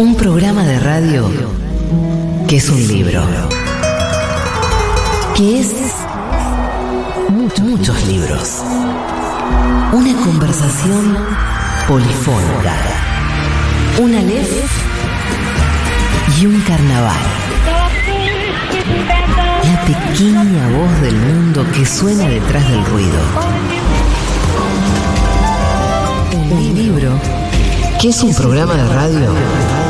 Un programa de radio que es un libro. Que es muchos, libros. Una conversación polifónica. Un Aleph y un carnaval. La pequeña voz del mundo que suena detrás del ruido. Un libro que es un programa de radio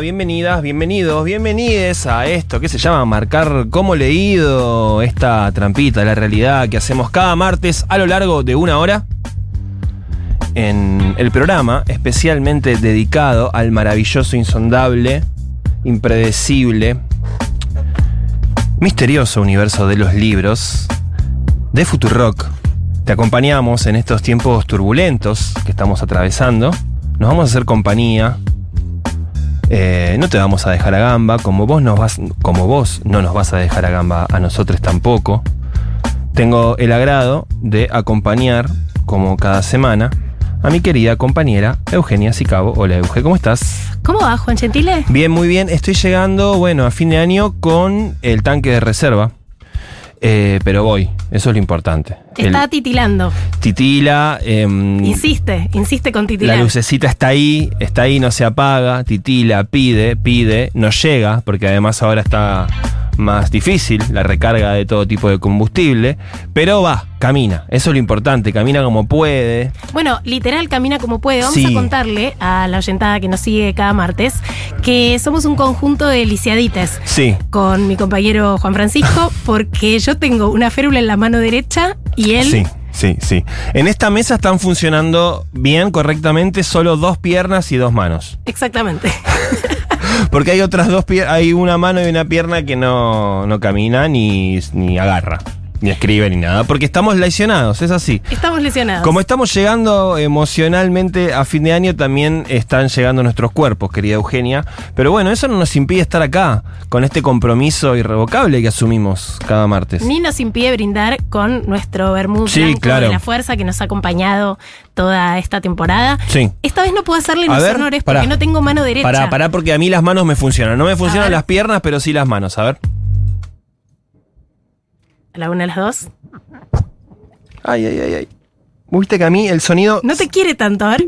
Bienvenidas, bienvenidos, bienvenides a esto que se llama Marcar como leído, esta trampita de la realidad que hacemos cada martes a lo largo de una hora en el programa especialmente dedicado al maravilloso, insondable, impredecible, misterioso universo de los libros de Futurock. Te acompañamos en estos tiempos turbulentos que estamos atravesando. Nos vamos a hacer compañía eh, no te vamos a dejar a gamba, como vos, nos vas, como vos no nos vas a dejar a gamba a nosotros tampoco. Tengo el agrado de acompañar, como cada semana, a mi querida compañera Eugenia Sicabo. Hola Euge, ¿cómo estás? ¿Cómo va, Juan Gentile? Bien, muy bien. Estoy llegando, bueno, a fin de año con el tanque de reserva. Eh, pero voy, eso es lo importante. Está titilando. Titila. em, Insiste, insiste con titilar. La lucecita está ahí, está ahí, no se apaga, titila, pide, pide, no llega, porque además ahora está más difícil la recarga de todo tipo de combustible, pero va, camina, eso es lo importante, camina como puede. Bueno, literal camina como puede. Vamos Sí. a contarle a la oyentada que nos sigue cada martes que somos un conjunto de lisiadites Sí, con mi compañero Juan Francisco, porque yo tengo una férula en la mano derecha y él sí, sí, sí. En esta mesa están funcionando bien, correctamente, solo dos piernas y dos manos. Exactamente. Porque hay otras dos piernas, hay una mano y una pierna que no, no camina ni, ni agarra, ni escribe ni nada, porque estamos lesionados, es así. Estamos lesionados. Como estamos llegando emocionalmente a fin de año, también están llegando nuestros cuerpos, querida Eugenia. Pero bueno, eso no nos impide estar acá, con este compromiso irrevocable que asumimos cada martes. Ni nos impide brindar con nuestro vermut Sí, claro. de la fuerza que nos ha acompañado toda esta temporada. Sí. Esta vez no puedo hacerle A los ver, honores pará. porque no tengo mano derecha. Pará, pará, porque a mí las manos me funcionan. No me funcionan las piernas, pero sí las manos. A ver. A la una, a las dos. Ay, ay, ay, ay. Viste que a mí el sonido. No te quiere tanto, a ver.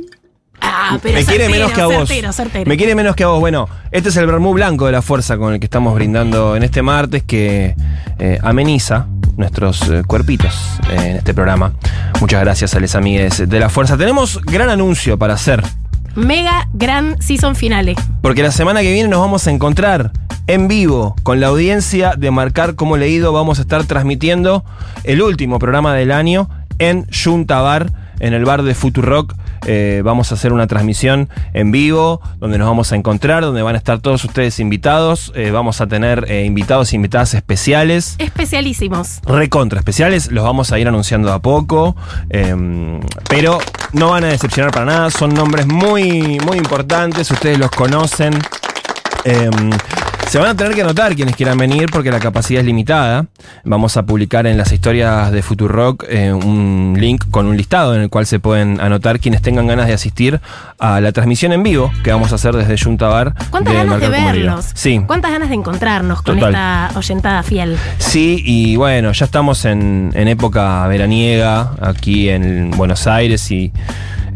Ah, pero me quiere menos que a vos. certero, certero. Me quiere menos que a vos. Bueno, este es el vermú blanco de la fuerza con el que estamos brindando en este martes que eh, ameniza nuestros eh, cuerpitos eh, en este programa. Muchas gracias a les amigues de la fuerza. Tenemos gran anuncio para hacer. Mega gran season finale. Porque la semana que viene nos vamos a encontrar en vivo con la audiencia de Marcar como Leído. Vamos a estar transmitiendo el último programa del año en Junta Bar, en el bar de Futurock. Eh, vamos a hacer una transmisión en vivo donde nos vamos a encontrar, donde van a estar todos ustedes invitados. Eh, vamos a tener eh, invitados e invitadas especiales. Especialísimos. Recontra especiales, los vamos a ir anunciando a poco, eh, pero no van a decepcionar para nada, son nombres muy, muy importantes, ustedes los conocen. Se van a tener que anotar quienes quieran venir porque la capacidad es limitada. Vamos a publicar en las historias de Futurock eh, un link con un listado en el cual se pueden anotar quienes tengan ganas de asistir a la transmisión en vivo que vamos a hacer desde Junta Bar. ¿Cuántas ganas de como Leído. verlos? Sí. ¿Cuántas ganas de encontrarnos con Total. esta oyentada fiel? Sí, y bueno, ya estamos en, en época veraniega aquí en Buenos Aires y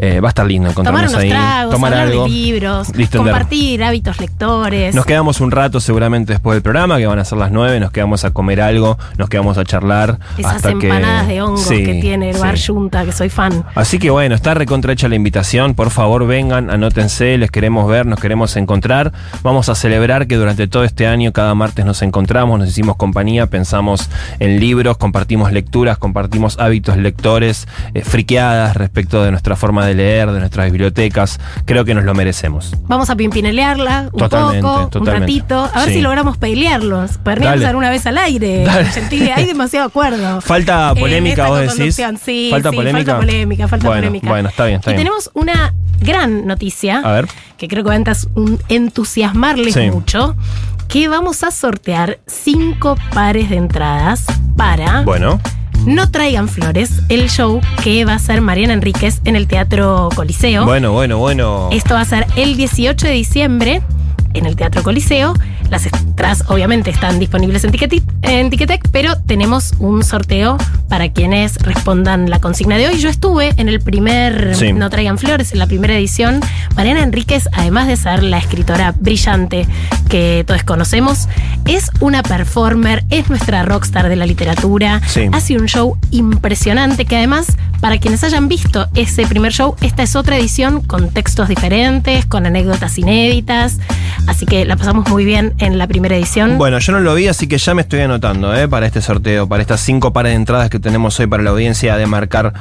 Eh, va a estar lindo Tomar encontrarnos unos ahí. tragos, tomar hablar algo. de libros, Listo, compartir hábitos lectores. Nos quedamos un rato seguramente después del programa, que van a ser las 9, nos quedamos a comer algo, nos quedamos a charlar. Esas hasta que- empanadas de hongos Sí, que tiene el bar sí. Junta, que soy fan. Así que bueno, está recontrahecha la invitación. Por favor, vengan, anótense, les queremos ver, nos queremos encontrar. Vamos a celebrar que durante todo este año, cada martes nos encontramos, nos hicimos compañía, pensamos en libros, compartimos lecturas, compartimos hábitos lectores, eh, friqueadas respecto de nuestra forma de leer, de nuestras bibliotecas. Creo que nos lo merecemos. Vamos a pimpinelearla un Totalmente, poco, totalmente. un ratito, a ver Sí. si logramos pelearlos. Pernearnos Dale. una vez al aire. Gentile, hay demasiado acuerdo. Falta en polémica, vos decís. Sí, Falta sí, polémica. Falta polémica, falta Bueno, polémica. bueno, está bien, está y bien. tenemos una gran noticia. A ver. Que creo que va a entusiasmarles Sí. mucho. Que vamos a sortear cinco pares de entradas para Bueno, No Traigan Flores, el show que va a hacer Mariana Enríquez en el Teatro Coliseo. bueno, bueno, bueno. Esto va a ser el 18 de diciembre en el Teatro Coliseo. Las entradas obviamente están disponibles en Ticketit, en Ticketek, pero tenemos un sorteo para quienes respondan la consigna de hoy. Yo estuve en el primer Sí. No Traigan Flores, en la primera edición. Mariana Enríquez, además de ser la escritora brillante que todos conocemos, es una performer, es nuestra rockstar de la literatura. Sí. Hace un show impresionante que además, para quienes hayan visto ese primer show, esta es otra edición con textos diferentes, con anécdotas inéditas. Así que la pasamos muy bien en la primera edición. Bueno, yo no lo vi, así que ya me estoy anotando ¿eh? para este sorteo, para estas cinco pares de entradas que tenemos hoy para la audiencia de marcar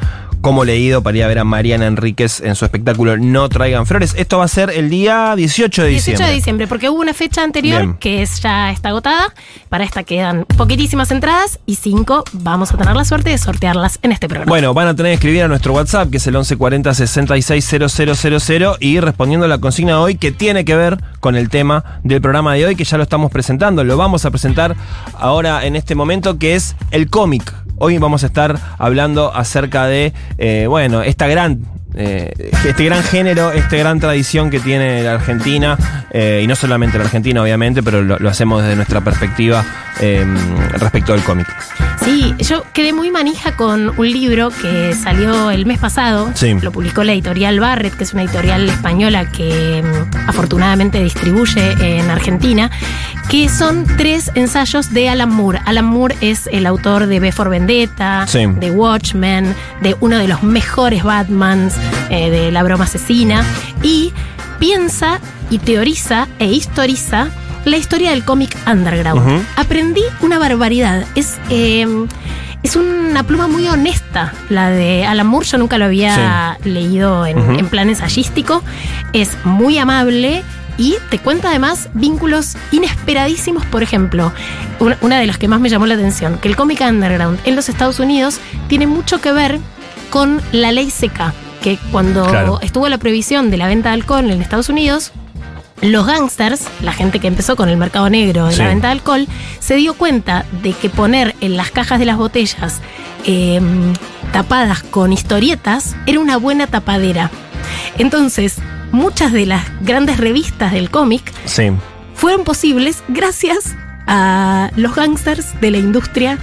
como leído para ir a ver a Mariana Enríquez en su espectáculo No Traigan Flores. Esto va a ser el día 18 de 18 diciembre. de diciembre, porque hubo una fecha anterior Bien. que es, ya está agotada. Para esta quedan poquitísimas entradas y cinco vamos a tener la suerte de sortearlas en este programa. Bueno, van a tener que escribir a nuestro WhatsApp, que es el 1140 660000 y respondiendo a la consigna de hoy, que tiene que ver con el tema del programa de hoy, que ya lo estamos presentando. Lo vamos a presentar ahora en este momento, que es el cómic. Hoy vamos a estar hablando acerca de, eh, bueno, esta gran eh, este gran género, esta gran tradición que tiene la Argentina, eh, y no solamente la Argentina, obviamente, pero lo, lo hacemos desde nuestra perspectiva eh, respecto al cómic. Sí, yo quedé muy manija con un libro que salió el mes pasado. Sí. Lo publicó la editorial Barrett, que es una editorial española que mm, afortunadamente distribuye en Argentina, que son tres ensayos de Alan Moore. Alan Moore es el autor de B for Vendetta, Sí. de Watchmen, de uno de los mejores Batmans, eh, de La broma asesina, y piensa y teoriza e historiza la historia del cómic underground. Aprendí una barbaridad. Es, eh, es una pluma muy honesta la de Alan Moore. Yo nunca lo había leído en, en plan ensayístico. Es muy amable. Y te cuenta además vínculos inesperadísimos, por ejemplo, una, una de las que más me llamó la atención, que el cómic underground en los Estados Unidos tiene mucho que ver con la ley seca, que cuando Claro. estuvo la prohibición de la venta de alcohol en Estados Unidos, los gangsters, la gente que empezó con el mercado negro Sí. la venta de alcohol, se dio cuenta de que poner en las cajas de las botellas eh, tapadas con historietas era una buena tapadera. Entonces, muchas de las grandes revistas del cómic Sí. fueron posibles gracias a los gangsters de la industria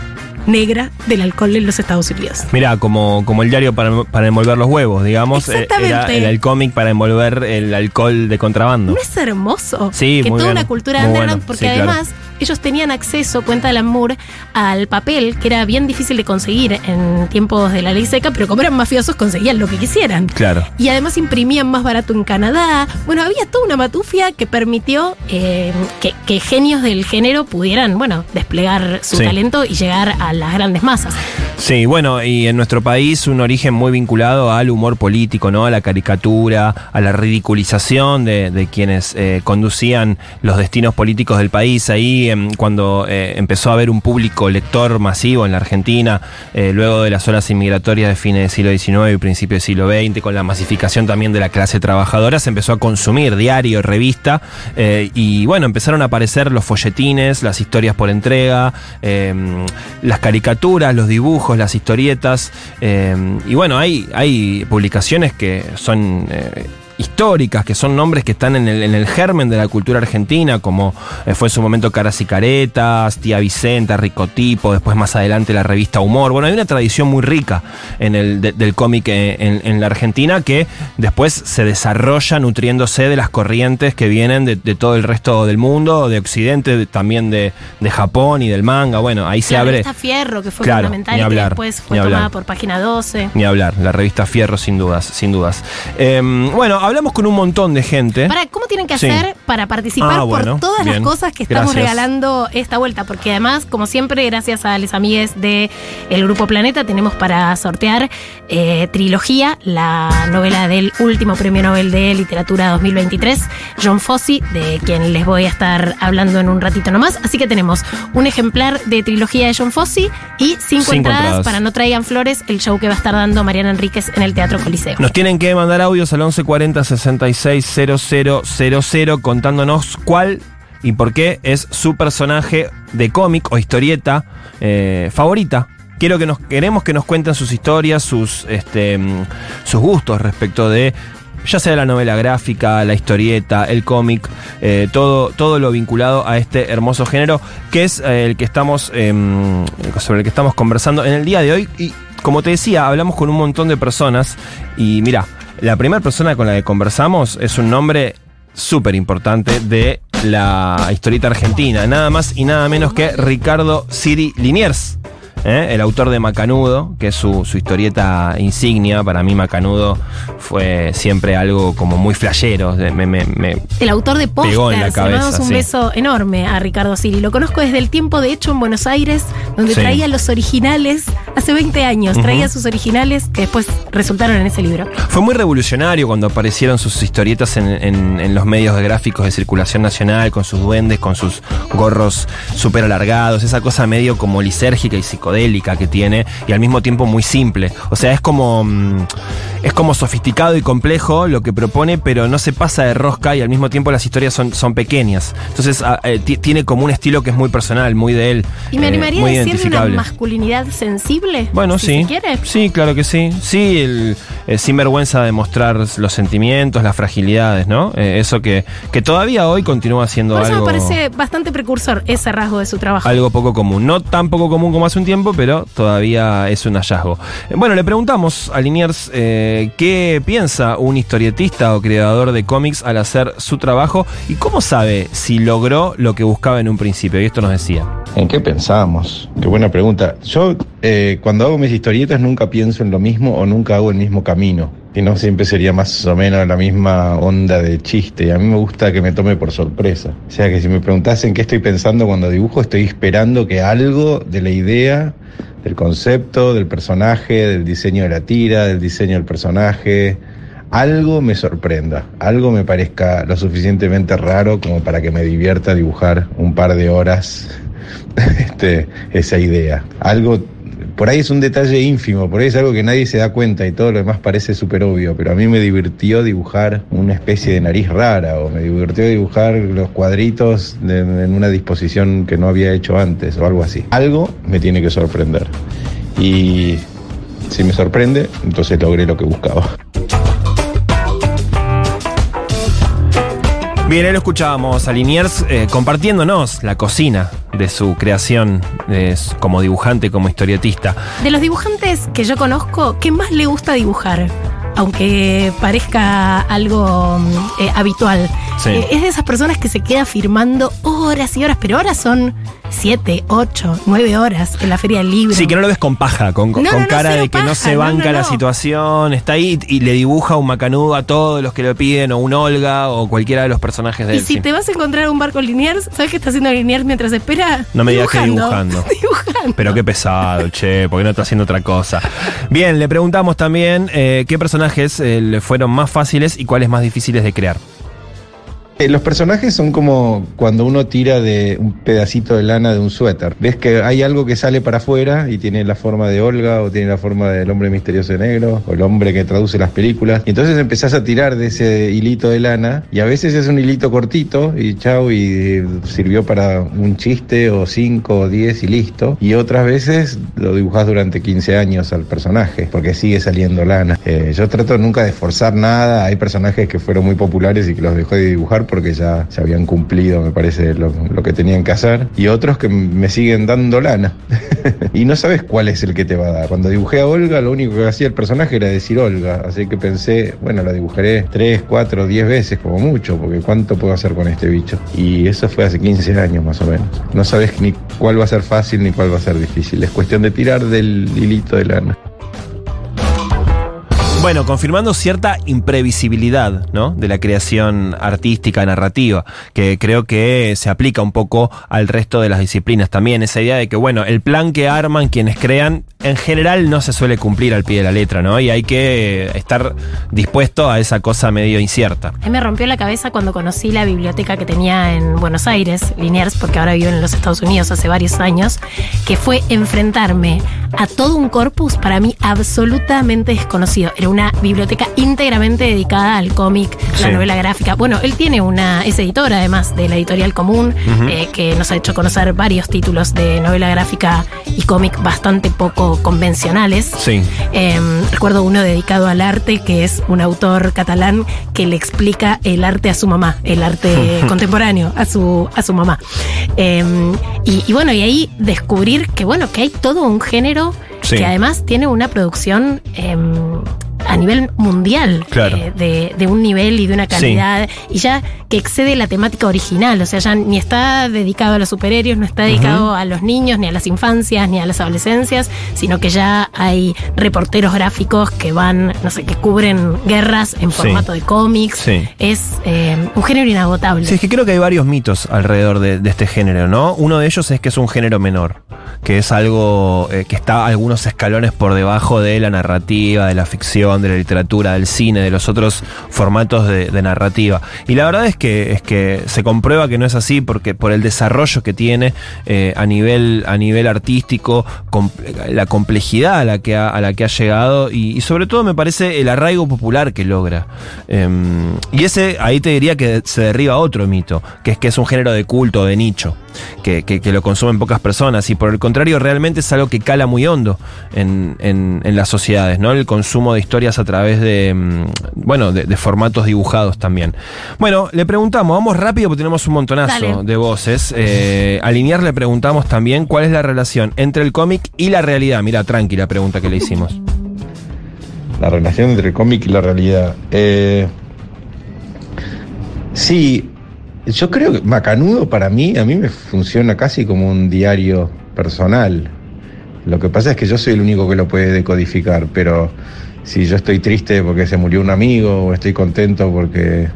negra del alcohol en los Estados Unidos. Mira, como, como el diario para, para envolver los huevos, digamos. eh, Era Exactamente. el, el cómic para envolver el alcohol de contrabando. ¿No es hermoso? Sí, que muy toda bien. una cultura Muy underground, bueno, porque sí, claro. Ellos tenían acceso, cuenta Alan Moore, al papel, que era bien difícil de conseguir en tiempos de la ley seca, pero como eran mafiosos conseguían lo que quisieran. Claro. Y además imprimían más barato en Canadá. Bueno, había toda una matufia que permitió eh, que, que genios del género pudieran, bueno, desplegar su Sí. talento y llegar a las grandes masas. Sí, bueno, y en nuestro país un origen muy vinculado al humor político, ¿no? A la caricatura, a la ridiculización de, de quienes eh, conducían los destinos políticos del país. Ahí, em, cuando eh, empezó a haber un público lector masivo en la Argentina, eh, luego de las olas inmigratorias de fines del siglo XIX y principio del siglo XX, con la masificación también de la clase trabajadora, se empezó a consumir diario, revista, eh, y bueno, empezaron a aparecer los folletines, las historias por entrega, em, las caricaturas, los dibujos, las historietas. eh, y bueno, hay, hay publicaciones que son históricas, que son nombres que están en el, en el germen de la cultura argentina, como eh, fue en su momento Caras y Caretas, Tía Vicenta, Ricotipo, después más adelante la revista Humor. Bueno, hay una tradición muy rica en el, de- del cómic eh, en, en la Argentina que después se desarrolla nutriéndose de las corrientes que vienen de, de todo el resto del mundo, de Occidente, de- también de, de Japón y del manga. Bueno, ahí se la abre. revista Fierro, que fue Claro, fundamental y que después fue tomada por página 12. Ni hablar, la revista Fierro, sin dudas, sin dudas. Em, bueno, hablamos con un montón de gente. Para, ¿Cómo tienen que Sí. hacer para participar Ah, bueno, por todas bien. las cosas que estamos Gracias. regalando esta vuelta? Porque además, como siempre, gracias a los amigues del Grupo Planeta, tenemos para sortear eh, Trilogía, la novela del último premio Nobel de Literatura 2023, John Fosse, de quien les voy a estar hablando en un ratito nomás. Así que tenemos un ejemplar de Trilogía de John Fosse y cinco, Cinco entradas, entradas. para No Traigan Flores, el show que va a estar dando Mariana Enríquez en el Teatro Coliseo. Nos tienen que mandar audios al 1140 660000 contándonos cuál y por qué es su personaje de cómic o historieta eh, favorita. Quiero que nos queremos que nos cuenten sus historias, sus este, mm, sus gustos respecto de ya sea la novela gráfica, la historieta, el cómic, eh, todo, todo lo vinculado a este hermoso género que es eh, el que estamos em, sobre el que estamos conversando en el día de hoy. Y como te decía, hablamos con un montón de personas y mira, la primera persona con la que conversamos es un nombre súper importante de la historieta argentina, nada más y nada menos que Ricardo Siri Liniers. ¿Eh? el autor de Macanudo, que es su, su historieta insignia. Para mí, Macanudo fue siempre algo como muy flashero. de- Me, me- me- El autor de pósters, le cabeza, un sí. beso enorme a Ricardo Siri. Lo conozco desde el tiempo, de hecho, en Buenos Aires, donde Sí. traía los originales, hace 20 años, traía sus originales que después resultaron en ese libro. Fue muy revolucionario cuando aparecieron sus historietas en, en- en los medios gráficos de circulación nacional, con sus duendes, con sus gorros súper alargados, esa cosa medio como lisérgica y psicodélica que tiene, y al mismo tiempo muy simple. O sea, es como, mm, es como sofisticado y complejo lo que propone, pero no se pasa de rosca y al mismo tiempo las historias son, son pequeñas. Entonces ah, eh, ti- tiene como un estilo que es muy personal, muy de él. Y me eh, animaría muy a decir de una masculinidad sensible. Bueno, si sí. se quiere. Sí, claro que sí. Sí, el, eh, sin vergüenza de mostrar los sentimientos, las fragilidades, ¿no? Eh, eso que, que todavía hoy continúa siendo Por eso algo, me parece bastante precursor ese rasgo de su trabajo. algo poco común. No tan poco común como hace un tiempo, pero todavía es un hallazgo. Eh, Bueno, le preguntamos a Liniers eh, qué piensa un historietista o creador de cómics al hacer su trabajo y cómo sabe si logró lo que buscaba en un principio. Y esto nos decía. ¿En qué pensamos? Qué buena pregunta. Yo eh, cuando hago mis historietas nunca pienso en lo mismo o nunca hago el mismo camino. Y no siempre sería más o menos la misma onda de chiste. A mí me gusta que me tome por sorpresa. O sea que si me preguntasen qué estoy pensando cuando dibujo, estoy esperando que algo de la idea, del concepto, del personaje, del diseño de la tira, del diseño del personaje, algo me sorprenda, algo me parezca lo suficientemente raro como para que me divierta dibujar un par de horas este, esa idea. Algo, por ahí es un detalle ínfimo, por ahí es algo que nadie se da cuenta y todo lo demás parece súper obvio, pero a mí me divirtió dibujar una especie de nariz rara o me divirtió dibujar los cuadritos en una disposición que no había hecho antes o algo así. Algo me tiene que sorprender. Y si me sorprende, entonces logré lo que buscaba. Bien, ahí lo escuchábamos a Liniers eh, compartiéndonos la cocina de su creación eh, como dibujante, como historietista. De los dibujantes que yo conozco, ¿qué más le gusta dibujar? Aunque parezca algo mm, eh, habitual. Sí. Eh, es de esas personas que se queda firmando horas y horas, pero horas son siete, ocho, nueve horas en la feria del libro. Sí, que no lo ves con paja, con, con No, no, no, cara de que no se banca la situación, está ahí y le dibuja un macanudo a todos los que lo piden, o un Olga, o cualquiera de los personajes de Y él. si sí. te vas a encontrar un barco Liniers, ¿sabes qué está haciendo Liniers mientras espera? No me digas que dibujando. dibujando. Pero qué pesado, che, porque no está haciendo otra cosa. Bien, le preguntamos también eh, qué personajes eh, le fueron más fáciles y cuáles más difíciles de crear. Eh, los personajes son como cuando uno tira de un pedacito de lana de un suéter. Ves que hay algo que sale para afuera y tiene la forma de Olga o tiene la forma del hombre misterioso de negro o el hombre que traduce las películas. Y entonces empezás a tirar de ese hilito de lana y a veces es un hilito cortito y chau y sirvió para un chiste o cinco o diez y listo. Y otras veces lo dibujás durante 15 años al personaje porque sigue saliendo lana. Eh, yo trato nunca de esforzar nada. Hay personajes que fueron muy populares y que los dejé de dibujar porque ya se habían cumplido, me parece, lo, lo que tenían que hacer. Y otros que me siguen dando lana. y no sabes cuál es el que te va a dar. Cuando dibujé a Olga, lo único que hacía el personaje era decir Olga. Así que pensé, bueno, la dibujaré 3, 4, 10 veces como mucho, porque ¿cuánto puedo hacer con este bicho? Y eso fue hace 15 años más o menos. No sabes ni cuál va a ser fácil ni cuál va a ser difícil. Es cuestión de tirar del hilito de lana. Bueno, confirmando cierta imprevisibilidad ¿no? de la creación artística, narrativa, que creo que se aplica un poco al resto de las disciplinas también. Esa idea de que, bueno, el plan que arman quienes crean, en general no se suele cumplir al pie de la letra, ¿no? Y hay que estar dispuesto a esa cosa medio incierta. A mí me rompió la cabeza cuando conocí la biblioteca que tenía en Buenos Aires, Liniers, porque ahora vivo en los Estados Unidos hace varios años, que fue enfrentarme a todo un corpus para mí absolutamente desconocido. Era una biblioteca íntegramente dedicada al cómic, la novela gráfica. Bueno, él tiene una, es editor además de la editorial común, eh, que nos ha hecho conocer varios títulos de novela gráfica y cómic bastante poco convencionales. Sí. Eh, recuerdo uno dedicado al arte, que es un autor catalán que le explica el arte a su mamá, el arte contemporáneo a su, a su mamá. Eh, y, y bueno, y ahí descubrir que bueno, que hay todo un género Sí. que además tiene una producción eh, a nivel mundial Claro. eh, de, de un nivel y de una calidad y ya que excede la temática original, o sea, ya ni está dedicado a los superhéroes, no está dedicado a los niños, ni a las infancias, ni a las adolescencias, sino que ya hay reporteros gráficos que van, no sé, que cubren guerras en Sí. formato de cómics. Sí. Es eh, un género inagotable. Sí, es que creo que hay varios mitos alrededor de, de este género, ¿no? Uno de ellos es que es un género menor, que es algo eh, que está algunos escalones por debajo de la narrativa, de la ficción, de la literatura, del cine, de los otros formatos de, narrativa. Y la verdad es que, es que se comprueba que no es así porque por el desarrollo que tiene eh, a, nivel, a nivel artístico, la complejidad a la que ha, a la que ha llegado y, sobre todo me parece el arraigo popular que logra. Em, y ese, ahí te diría que se derriba otro mito, que es que es un género de culto, de nicho, que, que- que lo consumen pocas personas. Y por el contrario, realmente es algo que cala muy hondo en, en- en las sociedades, ¿no? El consumo de historias a través de, mm, bueno, de, de formatos dibujados también. Bueno, le preguntamos, vamos rápido porque tenemos un montonazo Dale. de voces. Eh, a Linier le preguntamos también cuál es la relación entre el cómic y la realidad. Mira, tranqui la pregunta que le hicimos. La relación entre el cómic y la realidad. Eh, sí, yo creo que Macanudo para mí, a mí me funciona casi como un diario personal. Lo que pasa es que yo soy el único que lo puede decodificar, pero si yo estoy triste porque se murió un amigo, o estoy contento porque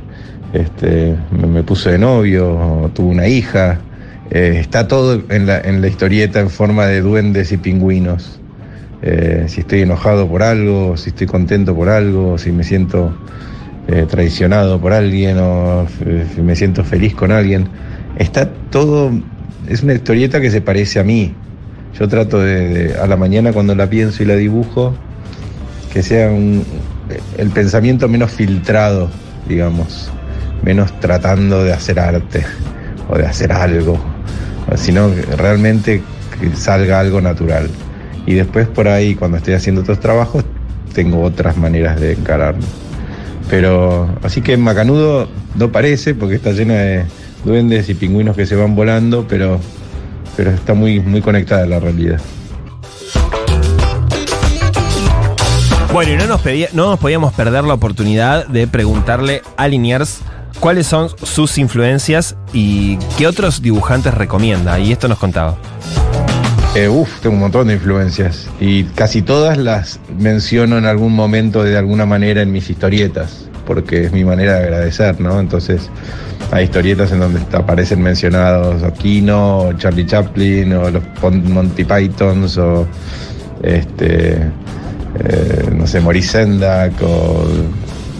este, me, me puso de novio, o tuve una hija, eh, está todo en la, historieta en forma de duendes y pingüinos. Eh, si estoy enojado por algo, si estoy contento por algo, si me siento eh, traicionado por alguien o si me siento feliz con alguien. Está todo, es una historieta que se parece a mí. Yo trato de- a la mañana cuando la pienso y la dibujo, que sea un- el pensamiento menos filtrado, digamos, menos tratando de hacer arte o de hacer algo, sino realmente que salga algo natural. Y después por ahí, cuando estoy haciendo otros trabajos, tengo otras maneras de encararlo. Pero así que Macanudo no parece, porque está llena de duendes y pingüinos que se van volando, pero, pero está muy, muy conectada a la realidad. Bueno, y no nos, podíamos perder la oportunidad de preguntarle a Liniers cuáles son sus influencias y qué otros dibujantes recomienda. Y esto nos contaba. Eh, uf, tengo un montón de influencias y casi todas las menciono en algún momento de alguna manera en mis historietas, porque es mi manera de agradecer, ¿no? Entonces hay historietas en donde aparecen mencionados o Kino, o Charlie Chaplin, o los Monty Pythons, o este, eh, no sé, Maurice Sendak, o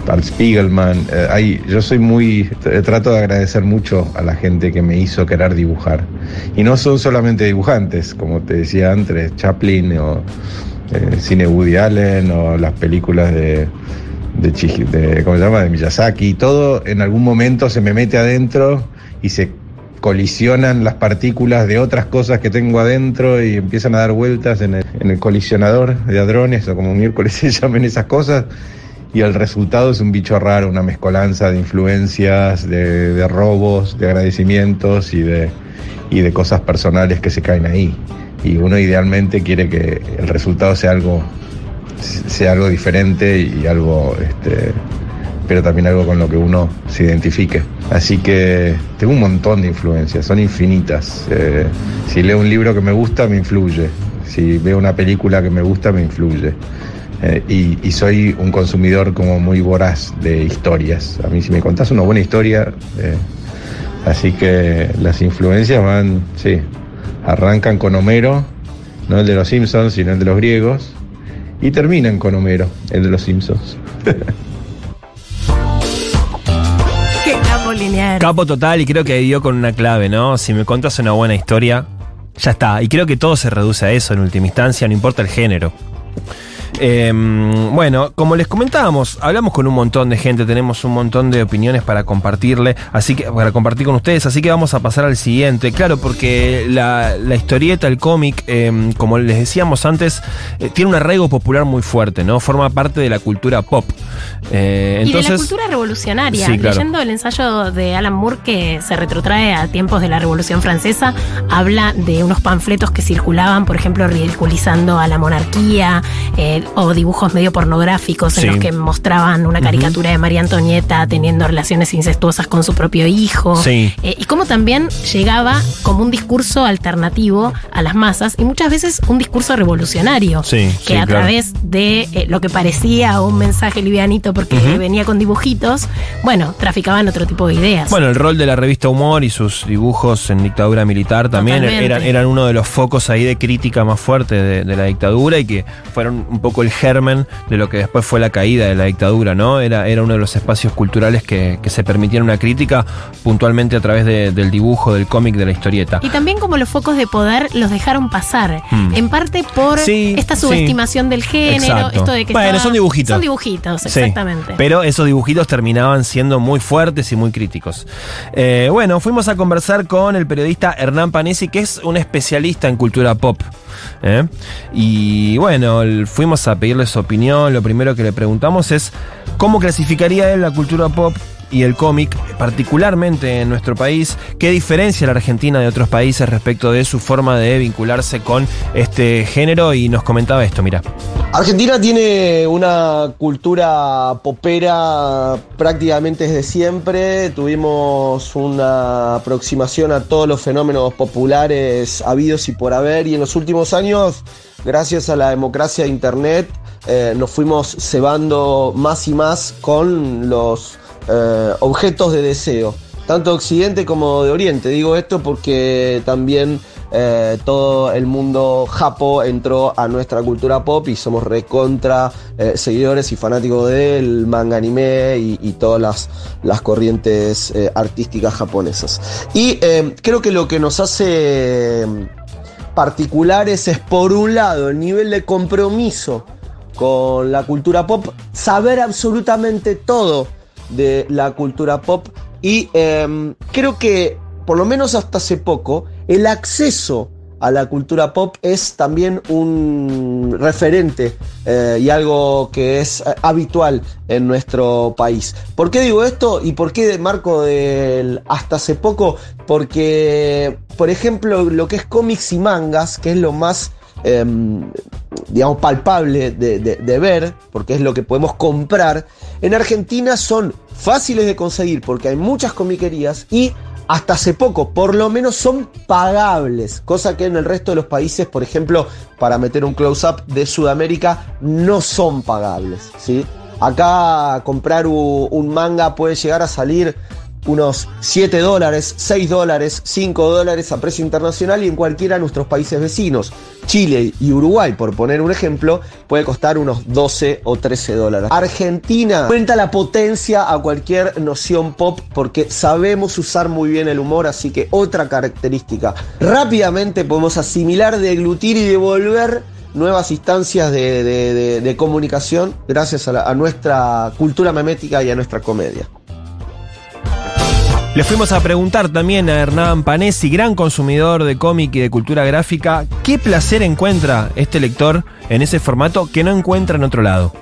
Art Spiegelman. eh, yo soy muy, trato de agradecer mucho a la gente que me hizo querer dibujar. Y no son solamente dibujantes, como te decía antes, Chaplin o eh, cine Woody Allen o las películas de, de, de, ¿cómo se llama? de Miyazaki. Todo en algún momento se me mete adentro y se colisionan las partículas de otras cosas que tengo adentro y empiezan a dar vueltas en el, en el colisionador de hadrones o como miércoles se llamen esas cosas y el resultado es un bicho raro, una mezcolanza de influencias, de, de robos, de agradecimientos y de, y de cosas personales que se caen ahí. Y uno idealmente quiere que el resultado sea algo, sea algo diferente y algo, este, pero también algo con lo que uno se identifique. Así que tengo un montón de influencias, son infinitas. Eh, si leo un libro que me gusta, me influye. Si veo una película que me gusta, me influye. Eh, y, soy un consumidor como muy voraz de historias. A mí si me contás una buena historia, eh, así que las influencias van, sí, arrancan con Homero, no el de los Simpsons, sino el de los griegos, y terminan con Homero, el de los Simpsons. capo total y creo que dio con una clave, ¿no? Si me contas una buena historia, ya está. Y creo que todo se reduce a eso en última instancia, no importa el género. Eh, bueno, como les comentábamos, hablamos con un montón de gente, tenemos un montón de opiniones para compartirle, así que para compartir con ustedes, así que vamos a pasar al siguiente. Claro, porque la, la historieta, el cómic, eh, como les decíamos antes, eh, tiene un arraigo popular muy fuerte, ¿no? Forma parte de la cultura pop. Eh, y de la cultura revolucionaria. Sí, claro. Leyendo el ensayo de Alan Moore que se retrotrae a tiempos de la Revolución Francesa, habla de unos panfletos que circulaban, por ejemplo, ridiculizando a la monarquía, eh, o dibujos medio pornográficos en Sí. los que mostraban una caricatura de María Antonieta teniendo relaciones incestuosas con su propio hijo. Sí. Eh, y cómo también llegaba como un discurso alternativo a las masas y muchas veces un discurso revolucionario. Sí, que a claro. través de eh, lo que parecía un mensaje livianito porque venía con dibujitos, bueno, traficaban otro tipo de ideas. Bueno, el rol de la revista Humor y sus dibujos en dictadura militar también eran, eran uno de los focos ahí de crítica más fuerte de, de la dictadura y que fueron un poco el germen de lo que después fue la caída de la dictadura, ¿no? Era, era uno de los espacios culturales que, que se permitían una crítica puntualmente a través de- del dibujo, del cómic, de la historieta. Y también como los focos de poder los dejaron pasar, Mm. en parte por Sí, esta sí. subestimación del género, Exacto. esto de que Bueno, estaba- son dibujitos. Son dibujitos, Sí, exactamente. pero esos dibujitos terminaban siendo muy fuertes y muy críticos. Eh, bueno, fuimos a conversar con el periodista Hernán Panesi, que es un especialista en cultura pop. ¿Eh? Y bueno, fuimos a pedirle su opinión. Lo primero que le preguntamos es cómo clasificaría él la cultura pop y el cómic, particularmente en nuestro país, qué diferencia la Argentina de otros países respecto de su forma de vincularse con este género y nos comentaba esto, mira. Argentina tiene una cultura popera prácticamente desde siempre. Tuvimos una aproximación a todos los fenómenos populares habidos y por haber. Y en los últimos años, gracias a la democracia de Internet, eh, nos fuimos cebando más y más con los eh, objetos de deseo, tanto de Occidente como de Oriente. Digo esto porque también eh, todo el mundo japo entró a nuestra cultura pop y somos recontra eh, seguidores y fanáticos del manga anime y, todas las, las corrientes eh, artísticas japonesas. Y creo que lo que nos hace eh, particulares es, por un lado, el nivel de compromiso con la cultura pop, saber absolutamente todo de la cultura pop y eh, creo que, por lo menos hasta hace poco, el acceso a la cultura pop es también un referente eh, y algo que es eh, habitual en nuestro país. ¿Por qué digo esto y por qué marco del hasta hace poco? Porque, por ejemplo, lo que es cómics y mangas, que es lo más eh, digamos, palpable de, de- ver, porque es lo que podemos comprar, en Argentina son fáciles de conseguir porque hay muchas comiquerías y hasta hace poco, por lo menos son pagables, cosa que en el resto de los países, por ejemplo, para meter un close-up de Sudamérica, no son pagables, ¿sí? Acá comprar un manga puede llegar a salir unos 7 dólares, 6 dólares, 5 dólares a precio internacional y en cualquiera de nuestros países vecinos. Chile y Uruguay, por poner un ejemplo, puede costar unos 12 o 13 dólares. Argentina cuenta la potencia a cualquier noción pop porque sabemos usar muy bien el humor, así que otra característica. Rápidamente podemos asimilar, deglutir y devolver nuevas instancias de, de- comunicación gracias a, a nuestra cultura memética y a nuestra comedia. Le fuimos a preguntar también a Hernán Panesi, gran consumidor de cómic y de cultura gráfica, qué placer encuentra este lector en ese formato que no encuentra en otro lado.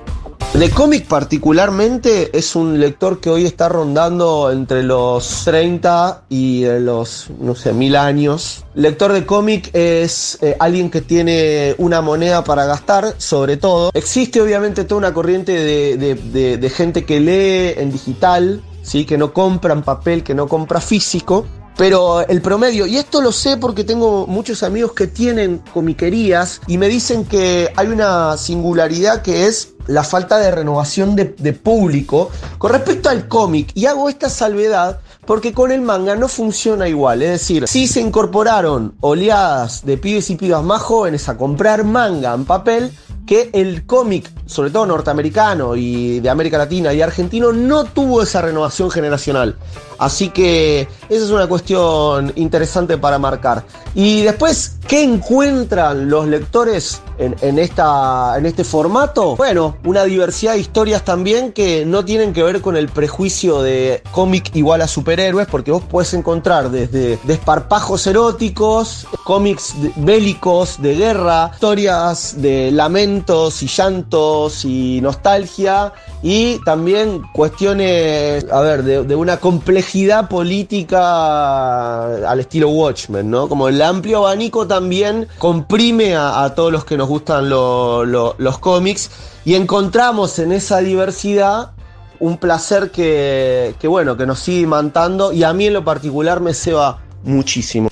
De cómic particularmente es un lector que hoy está rondando entre los 30 y los, no sé, mil años. Lector de cómic es eh, alguien que tiene una moneda para gastar, sobre todo. Existe obviamente toda una corriente de gente que lee en digital, ¿sí? que no compra en papel, que no compra físico. Pero el promedio, y esto lo sé porque tengo muchos amigos que tienen comiquerías y me dicen que hay una singularidad que es la falta de renovación de, de público con respecto al cómic. Y hago esta salvedad porque con el manga no funciona igual. Es decir, si se incorporaron oleadas de pibes y pibas más jóvenes a comprar manga en papel, que el cómic, sobre todo norteamericano y de América Latina y argentino, no tuvo esa renovación generacional. Así que esa es una cuestión interesante para marcar. Y después, ¿qué encuentran los lectores en, este formato? Bueno, una diversidad de historias también que no tienen que ver con el prejuicio de cómic igual a superhéroes, porque vos puedes encontrar desde desparpajos eróticos, cómics bélicos de guerra, historias de lamentos y llantos y nostalgia, y también cuestiones, a ver, de, una complejidad política al estilo Watchmen, ¿no? Como el amplio abanico también comprime a todos los que nos gustan lo- lo- los cómics y encontramos en esa diversidad un placer que, que, bueno, que nos sigue imantando y a mí en lo particular me ceba muchísimo.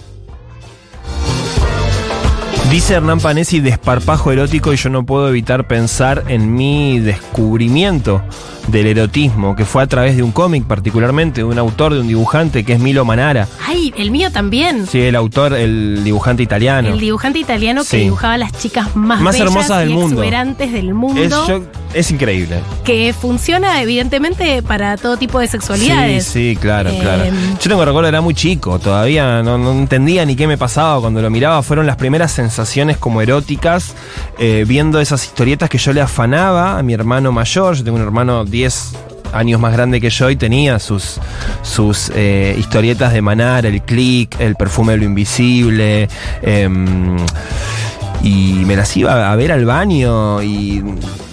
Dice Hernán Panesi desparpajo erótico y yo no puedo evitar pensar en mi descubrimiento del erotismo, que fue a través de un cómic particularmente, de un autor, de un dibujante que es Milo Manara. Ay, el mío también. Sí, el autor, el dibujante italiano. El dibujante italiano que Sí. dibujaba a las chicas más, Más bellas hermosas del y mundo. exuberantes del mundo. es, yo- es increíble. Que funciona evidentemente para todo tipo de sexualidades. Sí, sí, claro, Eh, claro. Yo tengo recuerdo, era muy chico, todavía no, no entendía ni qué me pasaba cuando lo miraba. Fueron las primeras sensaciones como eróticas, eh, viendo esas historietas que yo le afanaba a mi hermano mayor. Yo tengo un hermano 10 años más grande que yo y tenía sus, sus eh, historietas de Manar, el click, el perfume de lo invisible. em, y me las iba a ver al baño y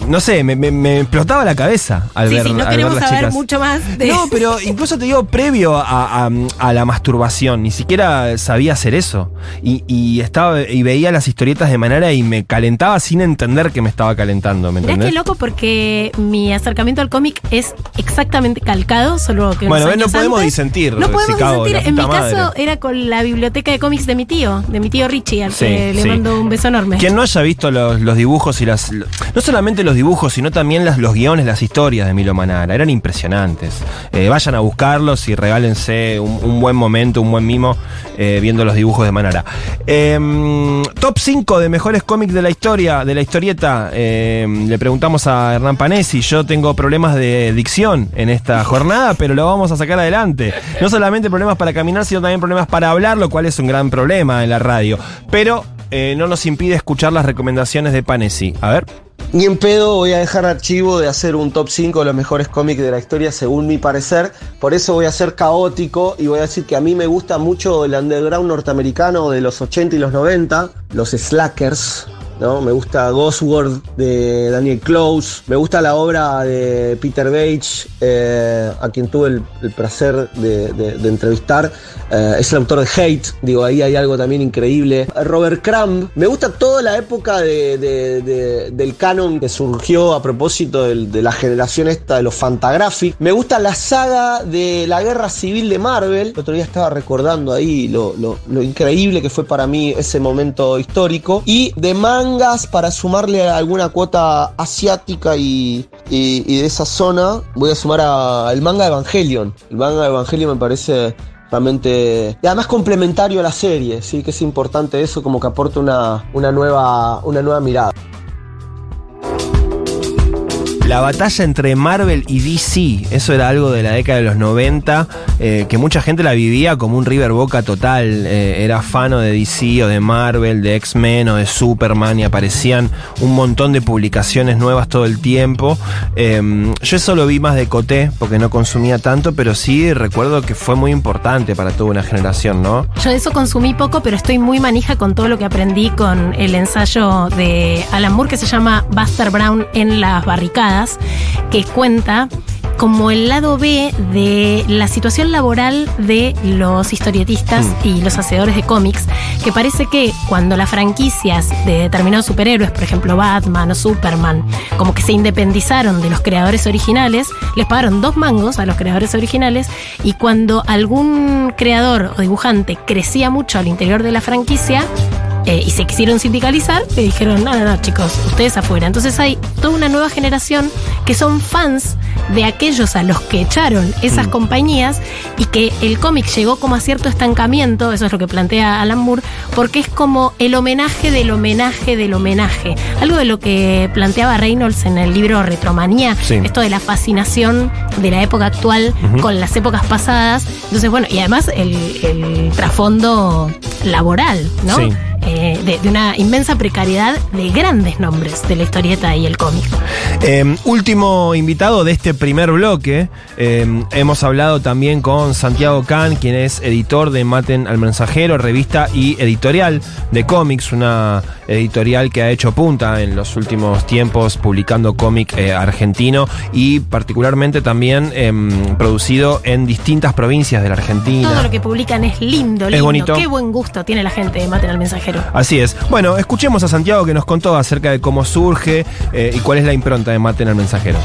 no sé, me, me- me explotaba la cabeza al Sí, ver, sí, no al ver queremos las saber chicas. mucho más de. No, pero incluso te digo, previo a, a- a la masturbación, ni siquiera sabía hacer eso. Y, y estaba y veía las historietas de manera y me calentaba sin entender que me estaba calentando, ¿me Mirá qué loco porque mi acercamiento al cómic es exactamente calcado, solo que Bueno, unos no podemos antes. disentir, No podemos Chicago, disentir. En mi caso era con la biblioteca de cómics de mi tío, de mi tío Richie, al Sí, que le mando un beso enorme. Quien no haya visto los, los dibujos y las. No solamente los dibujos, sino también los guiones, las historias de Milo Manara. Eran impresionantes. Eh, vayan a buscarlos y regálense un, un buen momento, un buen mimo eh, viendo los dibujos de Manara. Em, top 5 de mejores cómics de la historia, de la historieta. Em, le preguntamos a Hernán Panesi. Yo tengo problemas de dicción en esta jornada, pero lo vamos a sacar adelante. No solamente problemas para caminar, sino también problemas para hablar, lo cual es un gran problema en la radio. Pero eh, no nos impide escuchar las recomendaciones de Panesi. A ver. Ni en pedo voy a dejar archivo de hacer un top 5 de los mejores cómics de la historia según mi parecer. Por eso voy a ser caótico y voy a decir que a mí me gusta mucho el underground norteamericano de los 80 y los 90, los slackers. ¿No? Me gusta Ghostworld de Daniel Close. Me gusta la obra de Peter Page, eh, a quien tuve el, placer de, entrevistar. Eh, es el autor de Hate. Digo, ahí hay algo también increíble. Robert Crumb. Me gusta toda la época de- de- de- del canon que surgió a propósito de la generación esta de los Fantagraphic. Me gusta la saga de la guerra civil de Marvel. El otro día estaba recordando ahí lo, lo- increíble que fue para mí ese momento histórico. Y de manga mangas, para sumarle alguna cuota asiática y, y- de esa zona, voy a sumar al manga de Evangelion. El manga Evangelion me parece realmente... Y además complementario a la serie, sí que es importante eso, como que aporta una, una, nueva, una nueva mirada. La batalla entre Marvel y DC, eso era algo de la década de los 90, eh, que mucha gente la vivía como un River Boca total. eh, era fano de DC o de Marvel, de X-Men o de Superman y aparecían un montón de publicaciones nuevas todo el tiempo. Eh, yo eso lo vi más de coté porque no consumía tanto, pero sí recuerdo que fue muy importante para toda una generación, ¿no? Yo de eso consumí poco, pero estoy muy manija con todo lo que aprendí con el ensayo de Alan Moore que se llama Buster Brown en las barricadas, que cuenta como el lado B de la situación laboral de los historietistas y los hacedores de cómics, que parece que cuando las franquicias de determinados superhéroes, por ejemplo Batman o Superman, como que se independizaron de los creadores originales, les pagaron dos mangos a los creadores originales y cuando algún creador o dibujante crecía mucho al interior de la franquicia, eh, y se quisieron sindicalizar, le dijeron, no, no, no, chicos, ustedes afuera. Entonces hay toda una nueva generación que son fans de aquellos a los que echaron esas compañías y que el cómic llegó como a cierto estancamiento, eso es lo que plantea Alan Moore, porque es como el homenaje del homenaje del homenaje. Algo de lo que planteaba Reynolds en el libro Retromanía, Sí. esto de la fascinación de la época actual con las épocas pasadas. Entonces, bueno, y además el, el trasfondo laboral, ¿no? Sí. Eh, de, de una inmensa precariedad de grandes nombres de la historieta y el cómic. Eh, último invitado de este primer bloque. Eh, hemos hablado también con Santiago Can, quien es editor de Maten al Mensajero, revista y editorial de cómics, una editorial que ha hecho punta en los últimos tiempos publicando cómic eh, argentino y particularmente también em, producido en distintas provincias de la Argentina. Todo lo que publican es lindo, Es lindo. bonito. Qué buen gusto tiene la gente de Maten al Mensajero. Así es. Bueno, escuchemos a Santiago que nos contó acerca de cómo surge eh, y cuál es la impronta de Maten al Mensajero.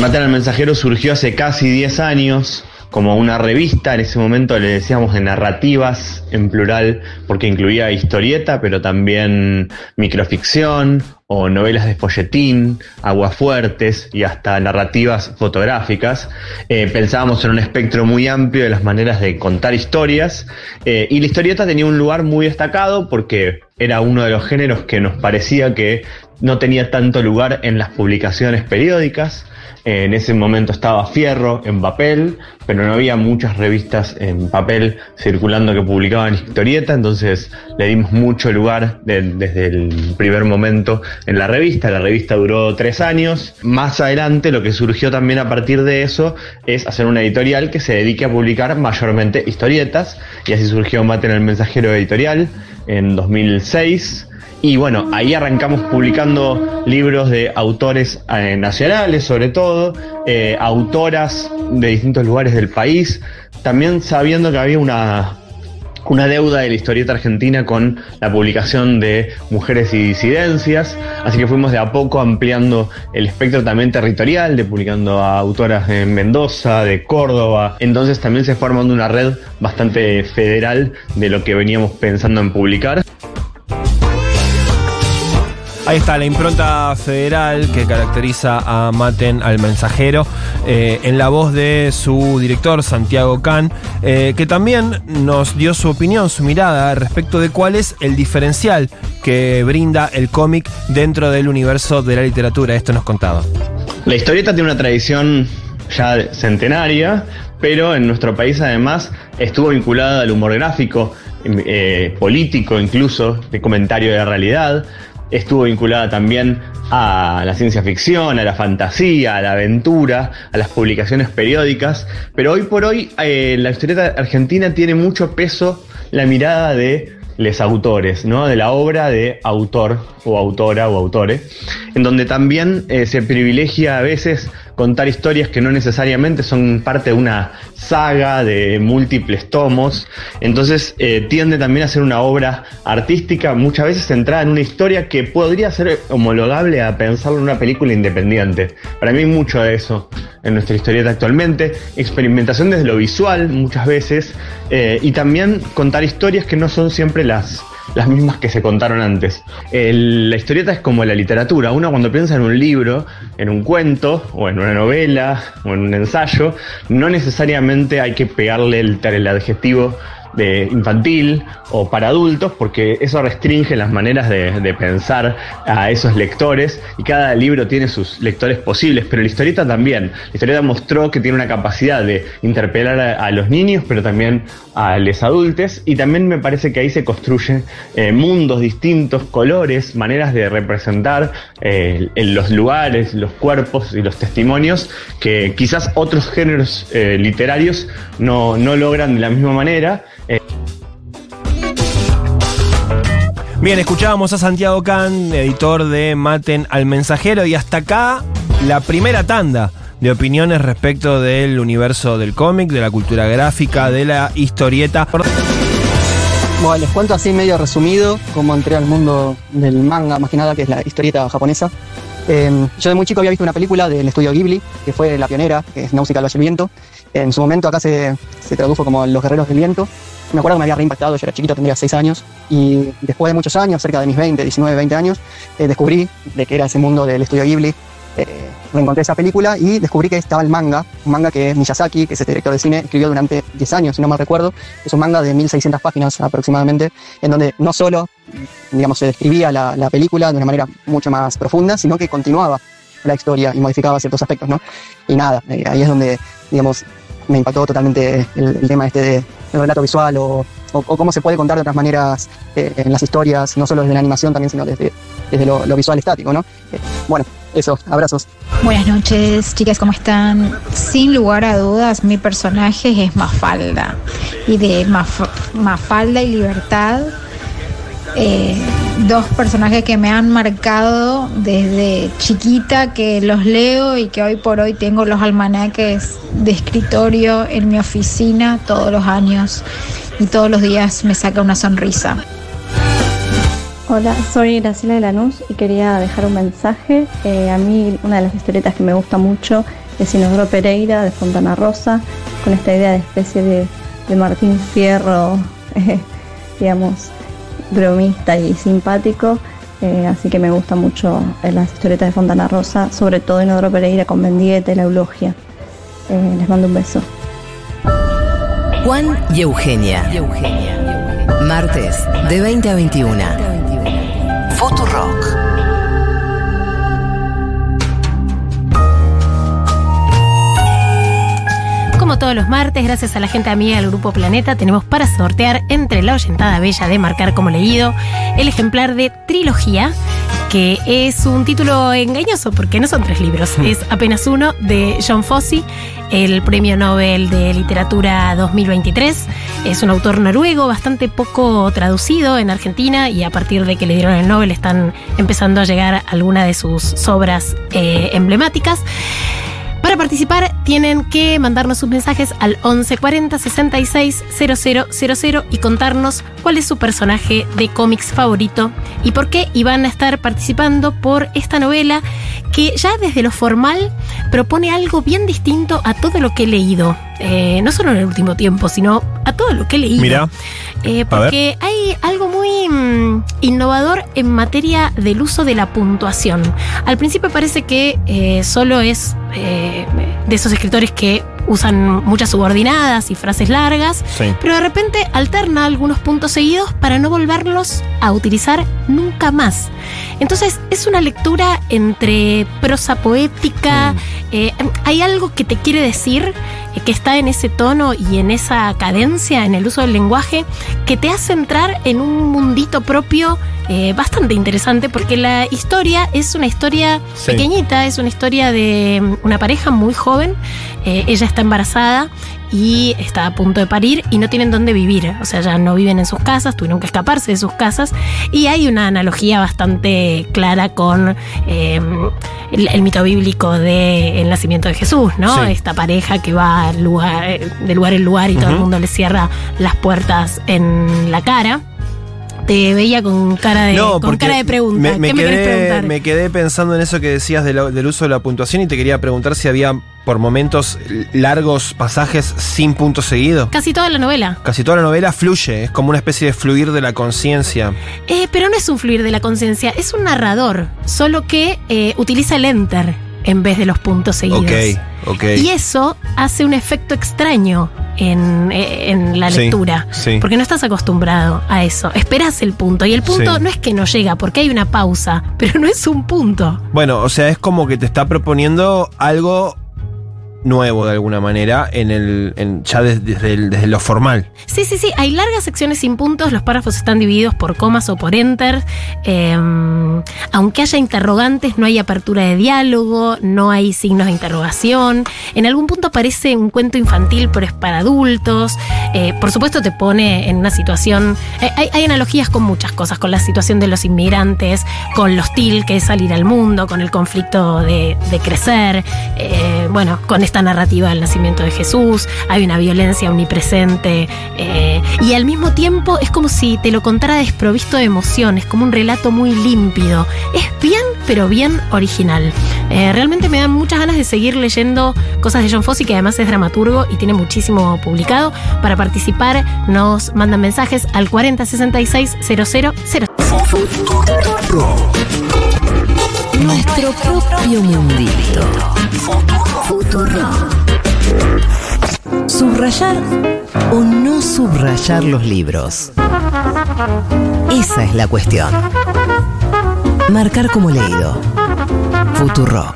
Matar al Mensajero surgió hace casi 10 años como una revista, en ese momento le decíamos de narrativas en plural, porque incluía historieta, pero también microficción o novelas de folletín, aguafuertes y hasta narrativas fotográficas. Eh, pensábamos en un espectro muy amplio de las maneras de contar historias eh, y la historieta tenía un lugar muy destacado porque era uno de los géneros que nos parecía que no tenía tanto lugar en las publicaciones periódicas. En ese momento estaba Fierro en papel, pero no había muchas revistas en papel circulando que publicaban historieta, entonces le dimos mucho lugar de- desde el primer momento en la revista. La revista duró tres años. Más adelante lo que surgió también a partir de eso es hacer una editorial que se dedique a publicar mayormente historietas, y así surgió Mate en el Mensajero Editorial en 2006. Y bueno, ahí arrancamos publicando libros de autores eh, nacionales, sobre todo, eh, autoras de distintos lugares del país, también sabiendo que había una, una deuda de la historieta argentina con la publicación de mujeres y disidencias, así que fuimos de a poco ampliando el espectro también territorial, de publicando a autoras de Mendoza, de Córdoba, entonces también se forma una red bastante federal de lo que veníamos pensando en publicar. Ahí está la impronta federal que caracteriza a Maten al mensajero, eh, en la voz de su director Santiago Can, eh, que también nos dio su opinión, su mirada respecto de cuál es el diferencial que brinda el cómic dentro del universo de la literatura. Esto nos contaba. La historieta tiene una tradición ya centenaria, pero en nuestro país además estuvo vinculada al humor gráfico, eh, político incluso, de comentario de la realidad. Estuvo vinculada también a la ciencia ficción, a la fantasía, a la aventura, a las publicaciones periódicas. Pero hoy por hoy eh, la historieta argentina tiene mucho peso la mirada de los autores, ¿no? De la obra de autor o autora o autore, en donde también eh, se privilegia a veces contar historias que no necesariamente son parte de una saga de múltiples tomos, entonces eh, tiende también a ser una obra artística muchas veces centrada en una historia que podría ser homologable a pensarlo en una película independiente. Para mí hay mucho de eso en nuestra historieta actualmente, experimentación desde lo visual muchas veces, eh, y también contar historias que no son siempre las las mismas que se contaron antes. La historieta es como la literatura. Uno cuando piensa en un libro, en un cuento, o en una novela, o en un ensayo, no necesariamente hay que pegarle el, el adjetivo de infantil o para adultos, porque eso restringe las maneras de, de pensar a esos lectores y cada libro tiene sus lectores posibles, pero la historieta también. La historieta mostró que tiene una capacidad de interpelar a, los niños, pero también a los adultos y también me parece que ahí se construyen eh, mundos distintos, colores, maneras de representar eh, los lugares, los cuerpos y los testimonios que quizás otros géneros eh, literarios no, no logran de la misma manera. Bien, escuchábamos a Santiago Can, editor de Maten al Mensajero, y hasta acá la primera tanda de opiniones respecto del universo del cómic, de la cultura gráfica, de la historieta. Bueno, les cuento así medio resumido cómo entré al mundo del manga, más que nada, que es la historieta japonesa. Eh, yo de muy chico había visto una película del estudio Ghibli, que fue la pionera, que es Náusica al Valle del Viento. En su momento acá se tradujo como Los Guerreros del Viento. Me acuerdo que me había reimpactado, yo era chiquito, tendría 6 años, y después de muchos años, cerca de mis 20, 19, 20 años, eh, descubrí de que era ese mundo del estudio Ghibli. Eh, reencontré esa película y descubrí que estaba el manga, un manga que Miyazaki, que es este director de cine, escribió durante 10 años, si no mal recuerdo. Es un manga de 1600 páginas aproximadamente, en donde no solo, digamos, se describía la, la película de una manera mucho más profunda, sino que continuaba la historia y modificaba ciertos aspectos, ¿no? Y nada, eh, ahí es donde, digamos, me impactó totalmente el, el tema este de, del relato visual o, cómo se puede contar de otras maneras eh, en las historias, no solo desde la animación también, sino desde, desde lo, lo visual estático, ¿no? Eh, bueno, eso, abrazos. Buenas noches, chicas, ¿cómo están? Sin lugar a dudas, mi personaje es Mafalda. Y de Maf- Mafalda y Libertad, eh, dos personajes que me han marcado desde chiquita, que los leo y que hoy por hoy tengo los almanaques de escritorio en mi oficina todos los años y todos los días me saca una sonrisa. Hola, soy Graciela de Lanús y quería dejar un mensaje. Eh, a mí una de las historietas que me gusta mucho es Inodoro Pereira de Fontana Rosa, con esta idea de especie de, de Martín Fierro, eh, digamos, bromista y simpático. Eh, así que me gusta mucho eh, las historietas de Fontana Rosa, sobre todo Inodoro Pereira con Mendieta y la Eulogia. Eh, les mando un beso. Juan y Eugenia. Martes, de 20 a 21. Futurock. Como todos los martes, gracias a la gente amiga del Grupo Planeta, tenemos para sortear entre la oyentada bella de Marcar como leído el ejemplar de Trilogía, que es un título engañoso porque no son tres libros, es apenas uno de John Fosse, el Premio Nobel de Literatura 2023. Es un autor noruego bastante poco traducido en Argentina y a partir de que le dieron el Nobel están empezando a llegar algunas de sus obras eh, emblemáticas. Para participar tienen que mandarnos sus mensajes al 1140 66 000 y contarnos cuál es su personaje de cómics favorito y por qué. Y van a estar participando por esta novela que ya desde lo formal propone algo bien distinto a todo lo que he leído. Eh, no solo en el último tiempo, sino a todo lo que he leído. Mira. Eh, porque hay algo muy mm, innovador en materia del uso de la puntuación. Al principio parece que eh, solo es de esos escritores que usan muchas subordinadas y frases largas, Sí. pero de repente alterna algunos puntos seguidos para no volverlos a utilizar nunca más. Entonces es una lectura entre prosa poética, eh, hay algo que te quiere decir, eh, que está en ese tono y en esa cadencia, en el uso del lenguaje, que te hace entrar en un mundito propio eh, bastante interesante, porque la historia es una historia Sí. pequeñita, es una historia de mm, una pareja muy joven, ella está embarazada y está a punto de parir y no tienen dónde vivir, o sea, ya no viven en sus casas, tuvieron que escaparse de sus casas y hay una analogía bastante clara con eh, el, el mito bíblico de el nacimiento de Jesús, ¿no? Sí. Esta pareja que va lugar, de lugar en lugar y todo el mundo le cierra las puertas en la cara. Te veía con cara de, con porque cara de pregunta. Me, me ¿Qué me quedé, querés preguntar? me quedé pensando en eso que decías de la- del uso de la puntuación y te quería preguntar si había por momentos largos pasajes sin punto seguido. Casi toda la novela. Casi toda la novela fluye, es como una especie de fluir de la conciencia. Eh, pero no es un fluir de la conciencia, es un narrador, solo que eh, utiliza el enter en vez de los puntos seguidos. Y eso hace un efecto extraño en, eh, en la Sí, lectura. sí. Porque no estás acostumbrado a eso. Esperas el punto. Y el punto Sí. no es que no llega, porque hay una pausa, pero no es un punto. Bueno, o sea, es como que te está proponiendo algo nuevo de alguna manera en el, ya des- desde, desde lo formal. Sí, sí, sí. Hay largas secciones sin puntos. Los párrafos están divididos por comas o por enter. Eh, aunque haya interrogantes, no hay apertura de diálogo, no hay signos de interrogación. En algún punto parece un cuento infantil, pero es para adultos. Eh, por supuesto, te pone en una situación. eh, hay, analogías con muchas cosas: con la situación de los inmigrantes, con lo hostil que es salir al mundo, con el conflicto de, de crecer. eh, bueno, con esta narrativa del nacimiento de Jesús. Hay una violencia omnipresente. eh, y al mismo tiempo es como si te lo contara desprovisto de emociones, como un relato muy límpido. Es bien, pero bien original. Eh, realmente me dan muchas ganas de seguir leyendo cosas de John Fosse, que además es dramaturgo y tiene muchísimo publicado. Para participar, nos mandan mensajes al 4066 000. Nuestro propio mundito. Futuro. Subrayar o no subrayar los libros. Esa es la cuestión. Marcar como leído. Futuro.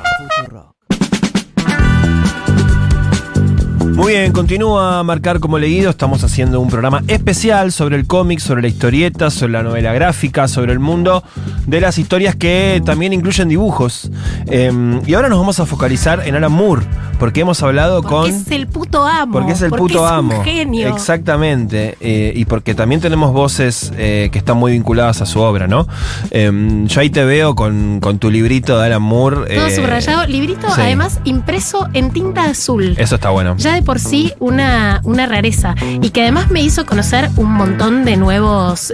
Muy bien, continúa a marcar como leído. Estamos haciendo un programa especial sobre el cómic, sobre la historieta, sobre la novela gráfica, sobre el mundo de las historias que también incluyen dibujos. Eh, y ahora nos vamos a focalizar en Alan Moore, porque hemos hablado Porque con. es el puto amo. Porque es el porque puto es un amo. genio. Exactamente. eh, y porque también tenemos voces eh, que están muy vinculadas a su obra, ¿no? Eh, yo ahí te veo con, con tu librito de Alan Moore. Todo eh, subrayado. Librito, sí. además, impreso en tinta azul. Eso está bueno. ya de por sí una, una rareza y que además me hizo conocer un montón de nuevos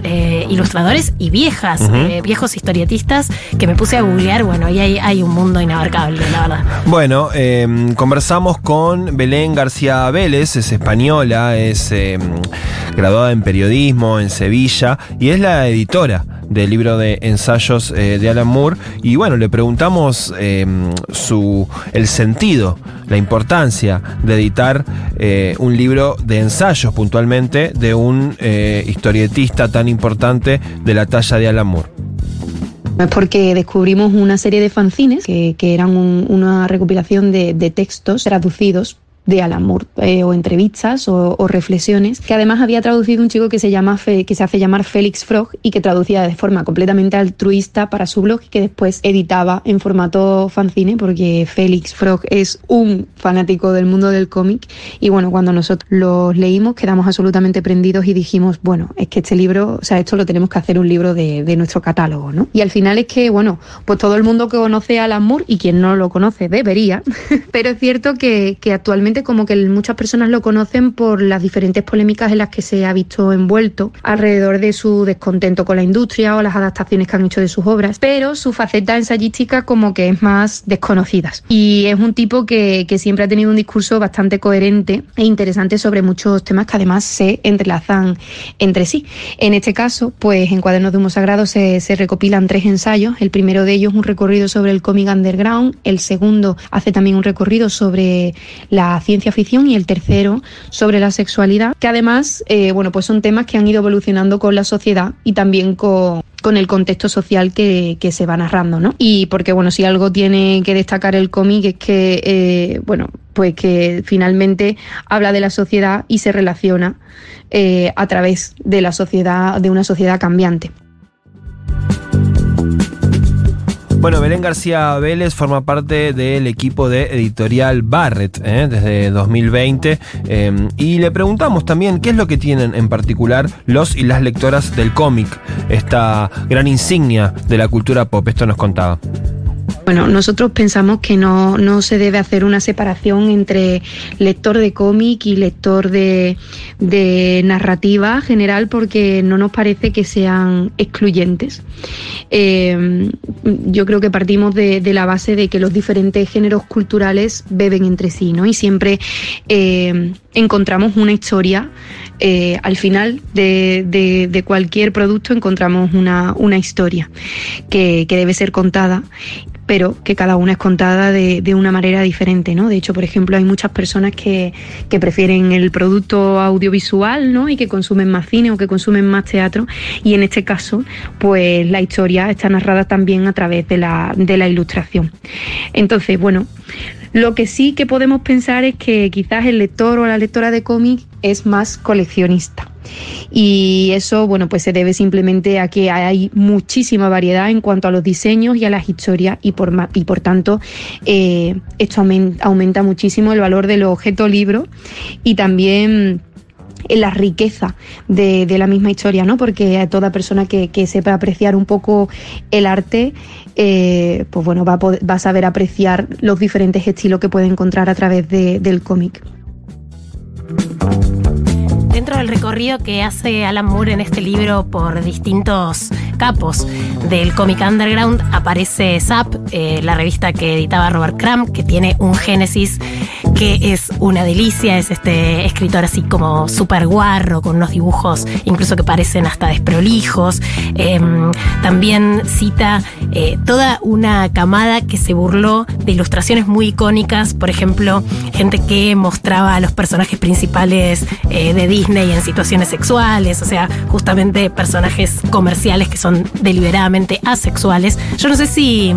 ilustradores y viejas, viejos historietistas que me puse a googlear, bueno, y hay, hay un mundo inabarcable, la verdad. Bueno, eh, conversamos con Belén García Vélez, es española, es eh, graduada en periodismo en Sevilla y es la editora del libro de ensayos eh, de Alan Moore. Y bueno, le preguntamos eh, su, el sentido, la importancia de editar eh, un libro de ensayos puntualmente de un eh, historietista tan importante de la talla de Alan Moore. Es porque descubrimos una serie de fanzines que, que eran un- una recopilación de, de textos traducidos de Alan Moore, eh, o entrevistas o, o reflexiones, que además había traducido un chico que se, llama Fe- que se hace llamar Félix Frog y que traducía de forma completamente altruista para su blog y que después editaba en formato fanzine porque Félix Frog es un fanático del mundo del cómic y bueno, cuando nosotros los leímos quedamos absolutamente prendidos y dijimos, bueno, es que este libro, o sea, esto lo tenemos que hacer un libro de, de nuestro catálogo, ¿no? Y al final es que, bueno, pues todo el mundo que conoce a Alan Moore y quien no lo conoce debería, pero es cierto que, que actualmente como que muchas personas lo conocen por las diferentes polémicas en las que se ha visto envuelto alrededor de su descontento con la industria o las adaptaciones que han hecho de sus obras, pero su faceta ensayística como que es más desconocida. Y es un tipo que, que siempre ha tenido un discurso bastante coherente e interesante sobre muchos temas que además se entrelazan entre sí. En este caso, pues en Cuadernos de Humo Sagrado se, se recopilan tres ensayos. El primero de ellos un recorrido sobre el cómic underground, el segundo hace también un recorrido sobre la ciencia ficción y el tercero sobre la sexualidad, que además, eh, bueno, pues son temas que han ido evolucionando con la sociedad y también con con el contexto social que, que se va narrando, ¿no? Y porque, bueno, si algo tiene que destacar el cómic es que, eh, bueno, pues que finalmente habla de la sociedad y se relaciona eh, a través de la sociedad, de una sociedad cambiante. Bueno, Belén García Vélez forma parte del equipo de editorial Barrett ¿eh? desde 2020 eh, y le preguntamos también qué es lo que tienen en particular los y las lectoras del cómic, esta gran insignia de la cultura pop. Esto nos contaba. Bueno, nosotros pensamos que no, no se debe hacer una separación entre lector de cómic y lector de, de narrativa general porque no nos parece que sean excluyentes. Eh, yo creo que partimos de, la base de que los diferentes géneros culturales beben entre sí, ¿no? Y siempre eh, encontramos una historia. Eh, al final de, de, de, cualquier producto encontramos una, una historia que, que debe ser contada pero que cada una es contada de, de, una manera diferente, ¿no? De hecho, por ejemplo, hay muchas personas que, que, prefieren el producto audiovisual, ¿no? Y que consumen más cine o que consumen más teatro. Y en este caso, pues la historia está narrada también a través de la, de la ilustración. Entonces, bueno, lo que sí que podemos pensar es que quizás el lector o la lectora de cómic es más coleccionista. Y eso, bueno, pues se debe simplemente a que hay muchísima variedad en cuanto a los diseños y a las historias y por, y por tanto eh, esto aumenta, muchísimo el valor del objeto libro y también en la riqueza de, la misma historia, ¿no? Porque a toda persona que sepa apreciar un poco el arte, eh, pues bueno, va a, poder, saber apreciar los diferentes estilos que puede encontrar a través de, del cómic. Dentro del recorrido que hace Alan Moore en este libro por distintos capos del cómic underground aparece Zap, eh, la revista que editaba Robert Crumb, que tiene un génesis que es una delicia, es este escritor así como súper guarro, con unos dibujos incluso que parecen hasta desprolijos. Eh, también cita eh, toda una camada que se burló de ilustraciones muy icónicas, por ejemplo, gente que mostraba a los personajes principales eh, de Disney en situaciones sexuales, o sea, justamente personajes comerciales que son deliberadamente asexuales. Yo no sé si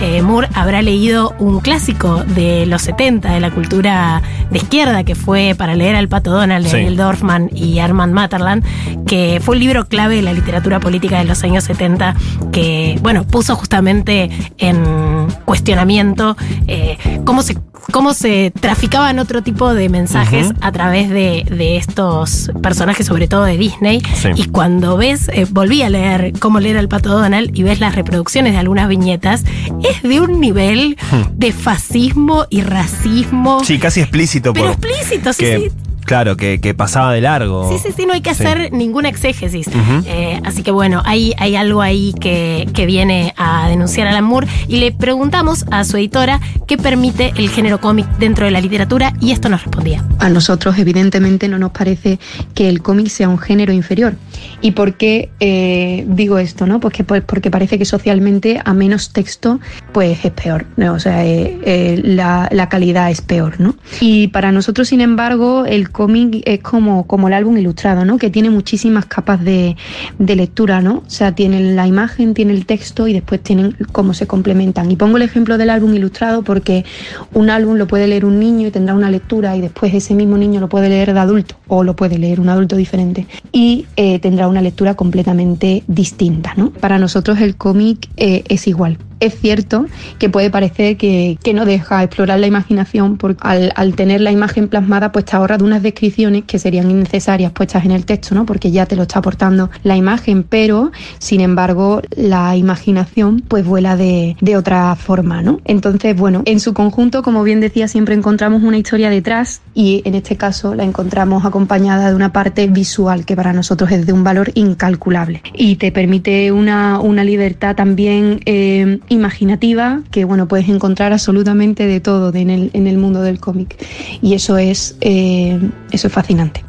eh, Moore habrá leído un clásico de los 70 de la cultura de izquierda que fue para leer al Pato Donald de sí. Neil Dorfman y Armand Matterland, que fue un libro clave de la literatura política de los años 70 que, bueno, puso justamente en cuestionamiento eh, cómo se cómo se traficaban otro tipo de mensajes uh -huh. a través de, de, estos personajes, sobre todo de Disney. Sí. Y cuando ves, eh, volví a leer cómo leer al pato Donald y ves las reproducciones de algunas viñetas, es de un nivel hmm. de fascismo y racismo. Sí, casi explícito. Pero por, explícito, sí, que, sí. Claro, que, que, pasaba de largo. Sí, sí, sí, no hay que hacer sí. ninguna exégesis. Uh -huh. eh, así que bueno, hay, hay algo ahí que, que, viene a denunciar a Alan Moore y le preguntamos a su editora qué permite el género cómic dentro de la literatura y esto nos respondía. A nosotros evidentemente no nos parece que el cómic sea un género inferior. ¿Y por qué eh, digo esto? no? Pues pues porque parece que socialmente a menos texto pues es peor. O sea, eh, eh, la, la calidad es peor. ¿no? Y para nosotros, sin embargo, el cómic es como, como el álbum ilustrado, ¿no? Que tiene muchísimas capas de, de, lectura, ¿no? O sea, tiene la imagen, tiene el texto y después tienen cómo se complementan. Y pongo el ejemplo del álbum ilustrado porque un álbum lo puede leer un niño y tendrá una lectura y después ese mismo niño lo puede leer de adulto o lo puede leer un adulto diferente y eh, tendrá una lectura completamente distinta, ¿no? Para nosotros el cómic eh, es igual es cierto que puede parecer que, que, no deja explorar la imaginación porque al, al, tener la imagen plasmada pues te ahorra de unas descripciones que serían innecesarias puestas en el texto, ¿no? Porque ya te lo está aportando la imagen, pero sin embargo la imaginación pues vuela de, de otra forma, ¿no? Entonces, bueno, en su conjunto, como bien decía, siempre encontramos una historia detrás y en este caso la encontramos acompañada de una parte visual que para nosotros es de un valor incalculable y te permite una, una libertad también eh, imaginativa que bueno puedes encontrar absolutamente de todo en, el, en el mundo del cómic y eso es eh, eso es fascinante.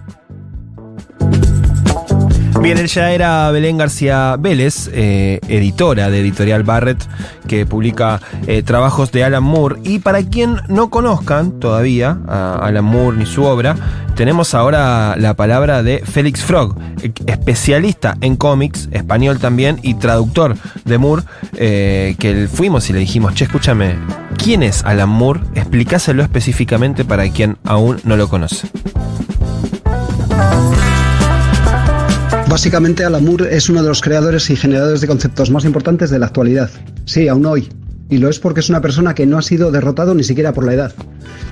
Bien, ella era Belén García Vélez, eh, editora de Editorial Barrett, que publica eh, trabajos de Alan Moore. Y para quien no conozcan todavía a Alan Moore ni su obra, tenemos ahora la palabra de Félix Frog, especialista en cómics, español también, y traductor de Moore, eh, que fuimos y le dijimos, che, escúchame, ¿quién es Alan Moore? Explícaselo específicamente para quien aún no lo conoce. Básicamente, Alan Moore es uno de los creadores y generadores de conceptos más importantes de la actualidad. Sí, aún hoy. Y lo es porque es una persona que no ha sido derrotado ni siquiera por la edad.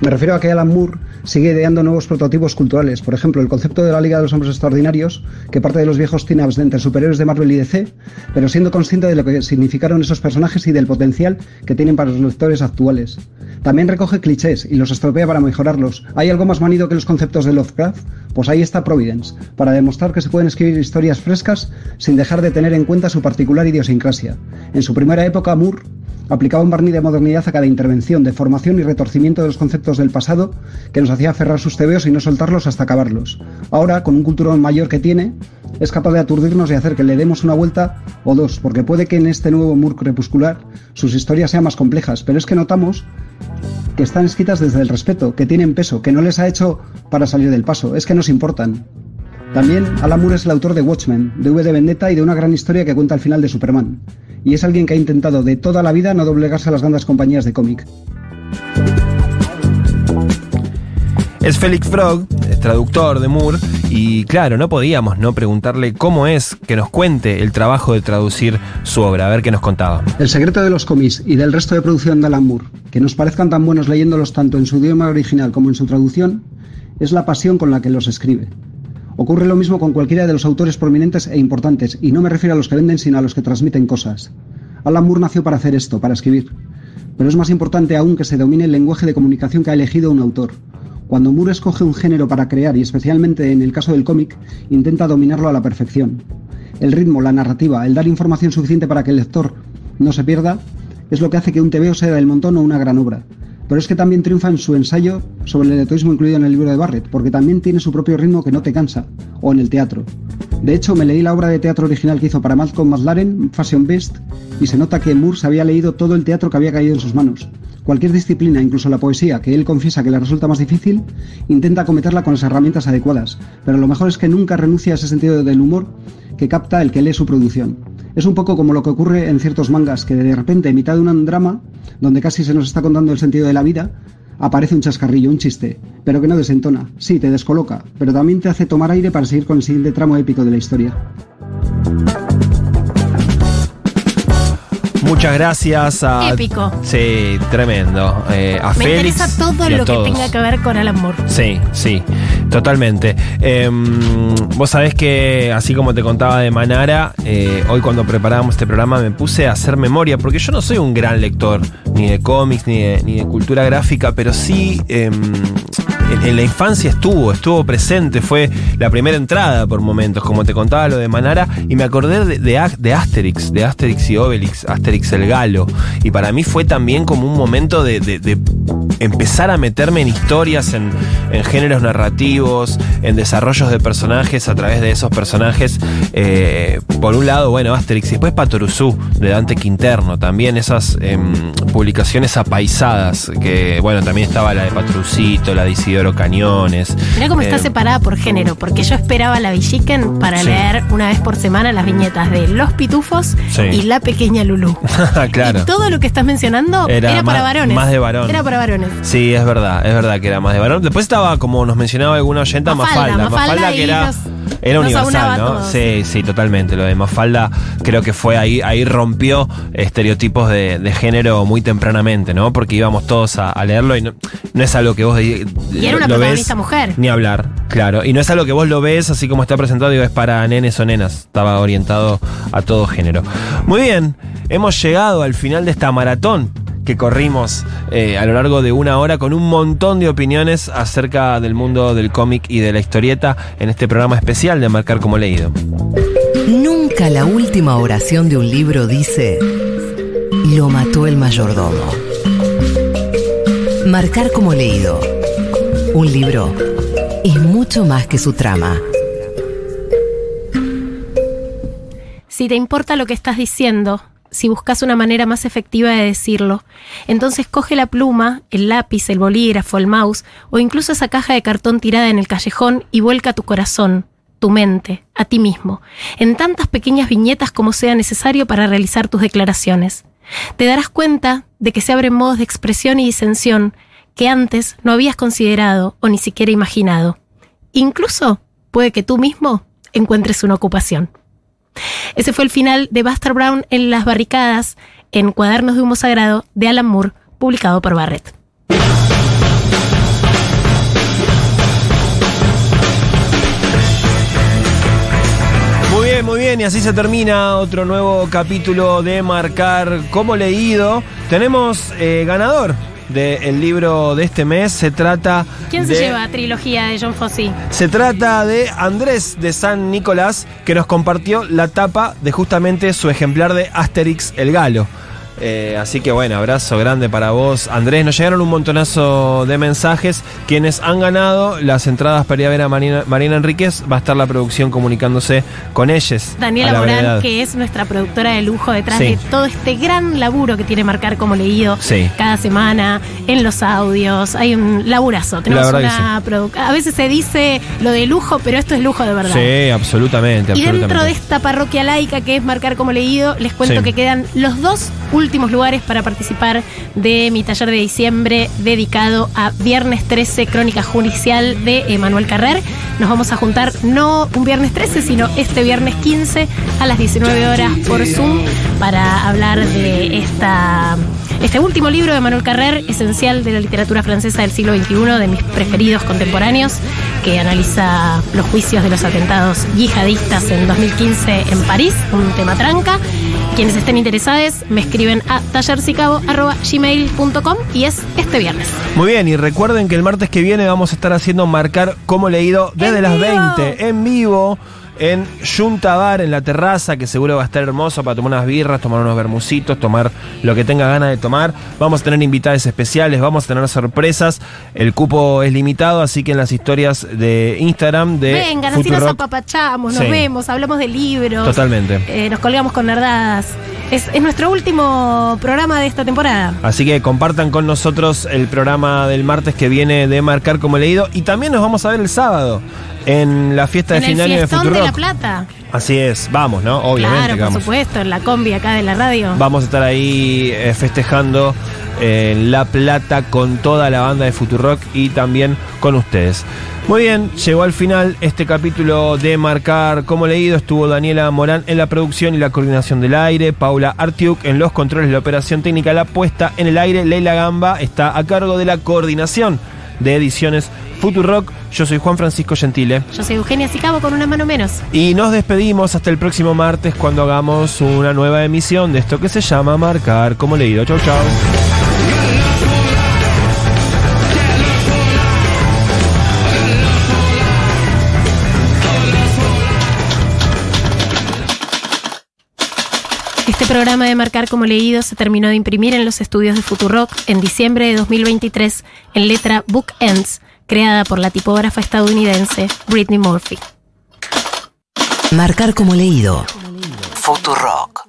Me refiero a que Alan Moore sigue ideando nuevos prototipos culturales. Por ejemplo, el concepto de la Liga de los Hombres Extraordinarios, que parte de los viejos teen-ups de entre superhéroes de Marvel y DC, pero siendo consciente de lo que significaron esos personajes y del potencial que tienen para los lectores actuales. También recoge clichés y los estropea para mejorarlos. ¿Hay algo más manido que los conceptos de Lovecraft? Pues ahí está Providence, para demostrar que se pueden escribir historias frescas sin dejar de tener en cuenta su particular idiosincrasia. En su primera época, Moore aplicaba un barniz de modernidad a cada intervención, de formación y retorcimiento de los conceptos del pasado que nos hacía aferrar sus tebeos y no soltarlos hasta acabarlos. Ahora, con un culturón mayor que tiene, es capaz de aturdirnos y hacer que le demos una vuelta o dos, porque puede que en este nuevo Moore crepuscular sus historias sean más complejas, pero es que notamos que están escritas desde el respeto, que tienen peso, que no les ha hecho para salir del paso, es que nos importan. También Alan Moore es el autor de Watchmen, de V de Vendetta y de una gran historia que cuenta el final de Superman. Y es alguien que ha intentado de toda la vida no doblegarse a las grandes compañías de cómic. Es Felix Frog, traductor de Moore, y claro, no podíamos no preguntarle cómo es que nos cuente el trabajo de traducir su obra, a ver qué nos contaba. El secreto de los cómics y del resto de producción de Alan Moore, que nos parezcan tan buenos leyéndolos tanto en su idioma original como en su traducción, es la pasión con la que los escribe. Ocurre lo mismo con cualquiera de los autores prominentes e importantes, y no me refiero a los que venden, sino a los que transmiten cosas. Alan Moore nació para hacer esto, para escribir. Pero es más importante aún que se domine el lenguaje de comunicación que ha elegido un autor. Cuando Moore escoge un género para crear, y especialmente en el caso del cómic, intenta dominarlo a la perfección. El ritmo, la narrativa, el dar información suficiente para que el lector no se pierda, es lo que hace que un TVO sea del montón o una gran obra. Pero es que también triunfa en su ensayo sobre el electorismo incluido en el libro de Barrett, porque también tiene su propio ritmo que no te cansa, o en el teatro. De hecho, me leí la obra de teatro original que hizo para Malcolm McLaren, Fashion Beast, y se nota que Moore se había leído todo el teatro que había caído en sus manos. Cualquier disciplina, incluso la poesía, que él confiesa que le resulta más difícil, intenta acometerla con las herramientas adecuadas, pero lo mejor es que nunca renuncia a ese sentido del humor que capta el que lee su producción. Es un poco como lo que ocurre en ciertos mangas, que de repente, en mitad de un drama, donde casi se nos está contando el sentido de la vida, aparece un chascarrillo, un chiste, pero que no desentona. Sí, te descoloca, pero también te hace tomar aire para seguir con el siguiente tramo épico de la historia. Muchas gracias a. Épico. Sí, tremendo. Eh, a Me Félix. interesa todo y a lo que tenga que ver con Alan Moore. Sí, sí, totalmente. Em, vos sabés que, así como te contaba de Manara, eh, hoy cuando preparábamos este programa me puse a hacer memoria, porque yo no soy un gran lector, ni de cómics, ni de, cultura gráfica, pero sí em, en, la infancia estuvo, estuvo presente, fue la primera entrada por momentos, como te contaba lo de Manara, y me acordé de, de, Asterix, de Asterix y Obelix, Asterix el Galo, y para mí fue también como un momento de, empezar a meterme en historias, en, géneros narrativos, en desarrollos de personajes a través de esos personajes. eh, por un lado, bueno, Asterix y después Patoruzú, de Dante Quinterno, también esas em, publicaciones apaisadas, que bueno, también estaba la de Patrucito, la de Isidoro Cañones. Mirá cómo está Eh, separada por género, porque yo esperaba la Villiquen para Sí. leer una vez por semana las viñetas de Los Pitufos Sí. y La Pequeña Lulú. claro. Y todo lo que estás mencionando Era era, más- para varones. más de varón. Era para varones. Sí, es verdad, es verdad que era más de varón. Después estaba, como nos mencionaba alguna oyenta, Mafalda, Mafalda. Mafalda que y era, era nos universal, ¿no? todos. Sí, sí, totalmente. Lo de Mafalda creo que fue ahí, ahí rompió estereotipos de, de género muy tempranamente, ¿no? Porque íbamos todos a, a leerlo y no, no es algo que vos Y era una lo protagonista ves, mujer. Ni hablar, claro. Y no es algo que vos lo ves así como está presentado, digo, es para nenes o nenas. Estaba orientado a todo género. Muy bien, hemos llegado al final de esta maratón que corrimos eh, a lo largo de una hora con un montón de opiniones acerca del mundo del cómic y de la historieta en este programa especial de Marcar como Leído. Nunca la última oración de un libro dice, lo mató el mayordomo. Marcar como leído. Un libro es mucho más que su trama. Si te importa lo que estás diciendo, si buscas una manera más efectiva de decirlo, entonces coge la pluma, el lápiz, el bolígrafo, el mouse o incluso esa caja de cartón tirada en el callejón y vuelca tu corazón, tu mente, a ti mismo, en tantas pequeñas viñetas como sea necesario para realizar tus declaraciones. Te darás cuenta de que se abren modos de expresión y disensión que antes no habías considerado o ni siquiera imaginado. Incluso puede que tú mismo encuentres una ocupación. Ese fue el final de Buster Brown en Las Barricadas, en Cuadernos de Humo Sagrado, de Alan Moore, publicado por Barrett. Muy bien, muy bien, y así se termina otro nuevo capítulo de Marcar como leído. Tenemos eh, ganador del libro de este mes. Se trata. ¿Quién de- se lleva trilogía de John Fossey? Se trata de Andrés de San Nicolás, que nos compartió la tapa de justamente su ejemplar de Asterix el Galo. Eh, así que bueno, abrazo grande para vos, Andrés. Nos llegaron un montonazo de mensajes. Quienes han ganado las entradas para ir a ver a Marina, Marina Enríquez, va a estar la producción comunicándose con ellos. Daniela la Morán, que es nuestra productora de lujo detrás Sí. de todo este gran laburo que tiene Marcar como leído Sí. cada semana, en los audios. Hay un laburazo. Tenemos una produ- A veces se dice lo de lujo, pero esto es lujo de verdad. Sí, absolutamente, Y absolutamente. dentro de esta parroquia laica que es Marcar como leído, les cuento Sí. que quedan los dos últimos lugares para participar de mi taller de diciembre dedicado a Viernes 13, Crónica Judicial de Emanuel Carrer. Nos vamos a juntar no un viernes 13, sino este viernes 15 a las 19 horas por Zoom para hablar de esta, este último libro de Manuel Carrer, esencial de la literatura francesa del siglo XXI, de mis preferidos contemporáneos, que analiza los juicios de los atentados yihadistas en 2015 en París, un tema tranca. Quienes estén interesados me escriben a tallersicabo.gmail.com y es este viernes. Muy bien, y recuerden que el martes que viene vamos a estar haciendo marcar como leído desde ¡En las vivo! 20 en vivo en Junta Bar en la terraza, que seguro va a estar hermoso para tomar unas birras, tomar unos bermucitos, tomar lo que tenga ganas de tomar. Vamos a tener invitados especiales, vamos a tener sorpresas. El cupo es limitado, así que en las historias de Instagram de Vengan, así nos apapachamos, nos Sí. vemos, hablamos de libros. Totalmente. eh, nos colgamos con nerdadas. Es, es nuestro último programa de esta temporada. Así que compartan con nosotros el programa del martes que viene de Marcar como leído. Y también nos vamos a ver el sábado en la fiesta en de el fin de año de de. La Plata. Así es, vamos, ¿no? Obviamente claro, por vamos. supuesto, en la combi acá de la radio. Vamos a estar ahí eh, festejando en La Plata con toda la banda de Futurock y también con ustedes. Muy bien, llegó al final este capítulo de Marcar como leído. Estuvo Daniela Morán en la producción y la coordinación del aire, Paula Artiuk en los controles de la operación técnica, la puesta en el aire, Leila Gamba está a cargo de la coordinación de ediciones Futurock. Yo soy Juan Francisco Gentile. Yo soy Eugenia Sicabo con una mano menos. Y nos despedimos hasta el próximo martes cuando hagamos una nueva emisión de esto que se llama Marcar como leído. Chau, chau. Este programa de Marcar como leído se terminó de imprimir en los estudios de Futurock en diciembre de 2023 en letra Book Ends, creada por la tipógrafa estadounidense Britney Murphy. Marcar como leído. Futurock.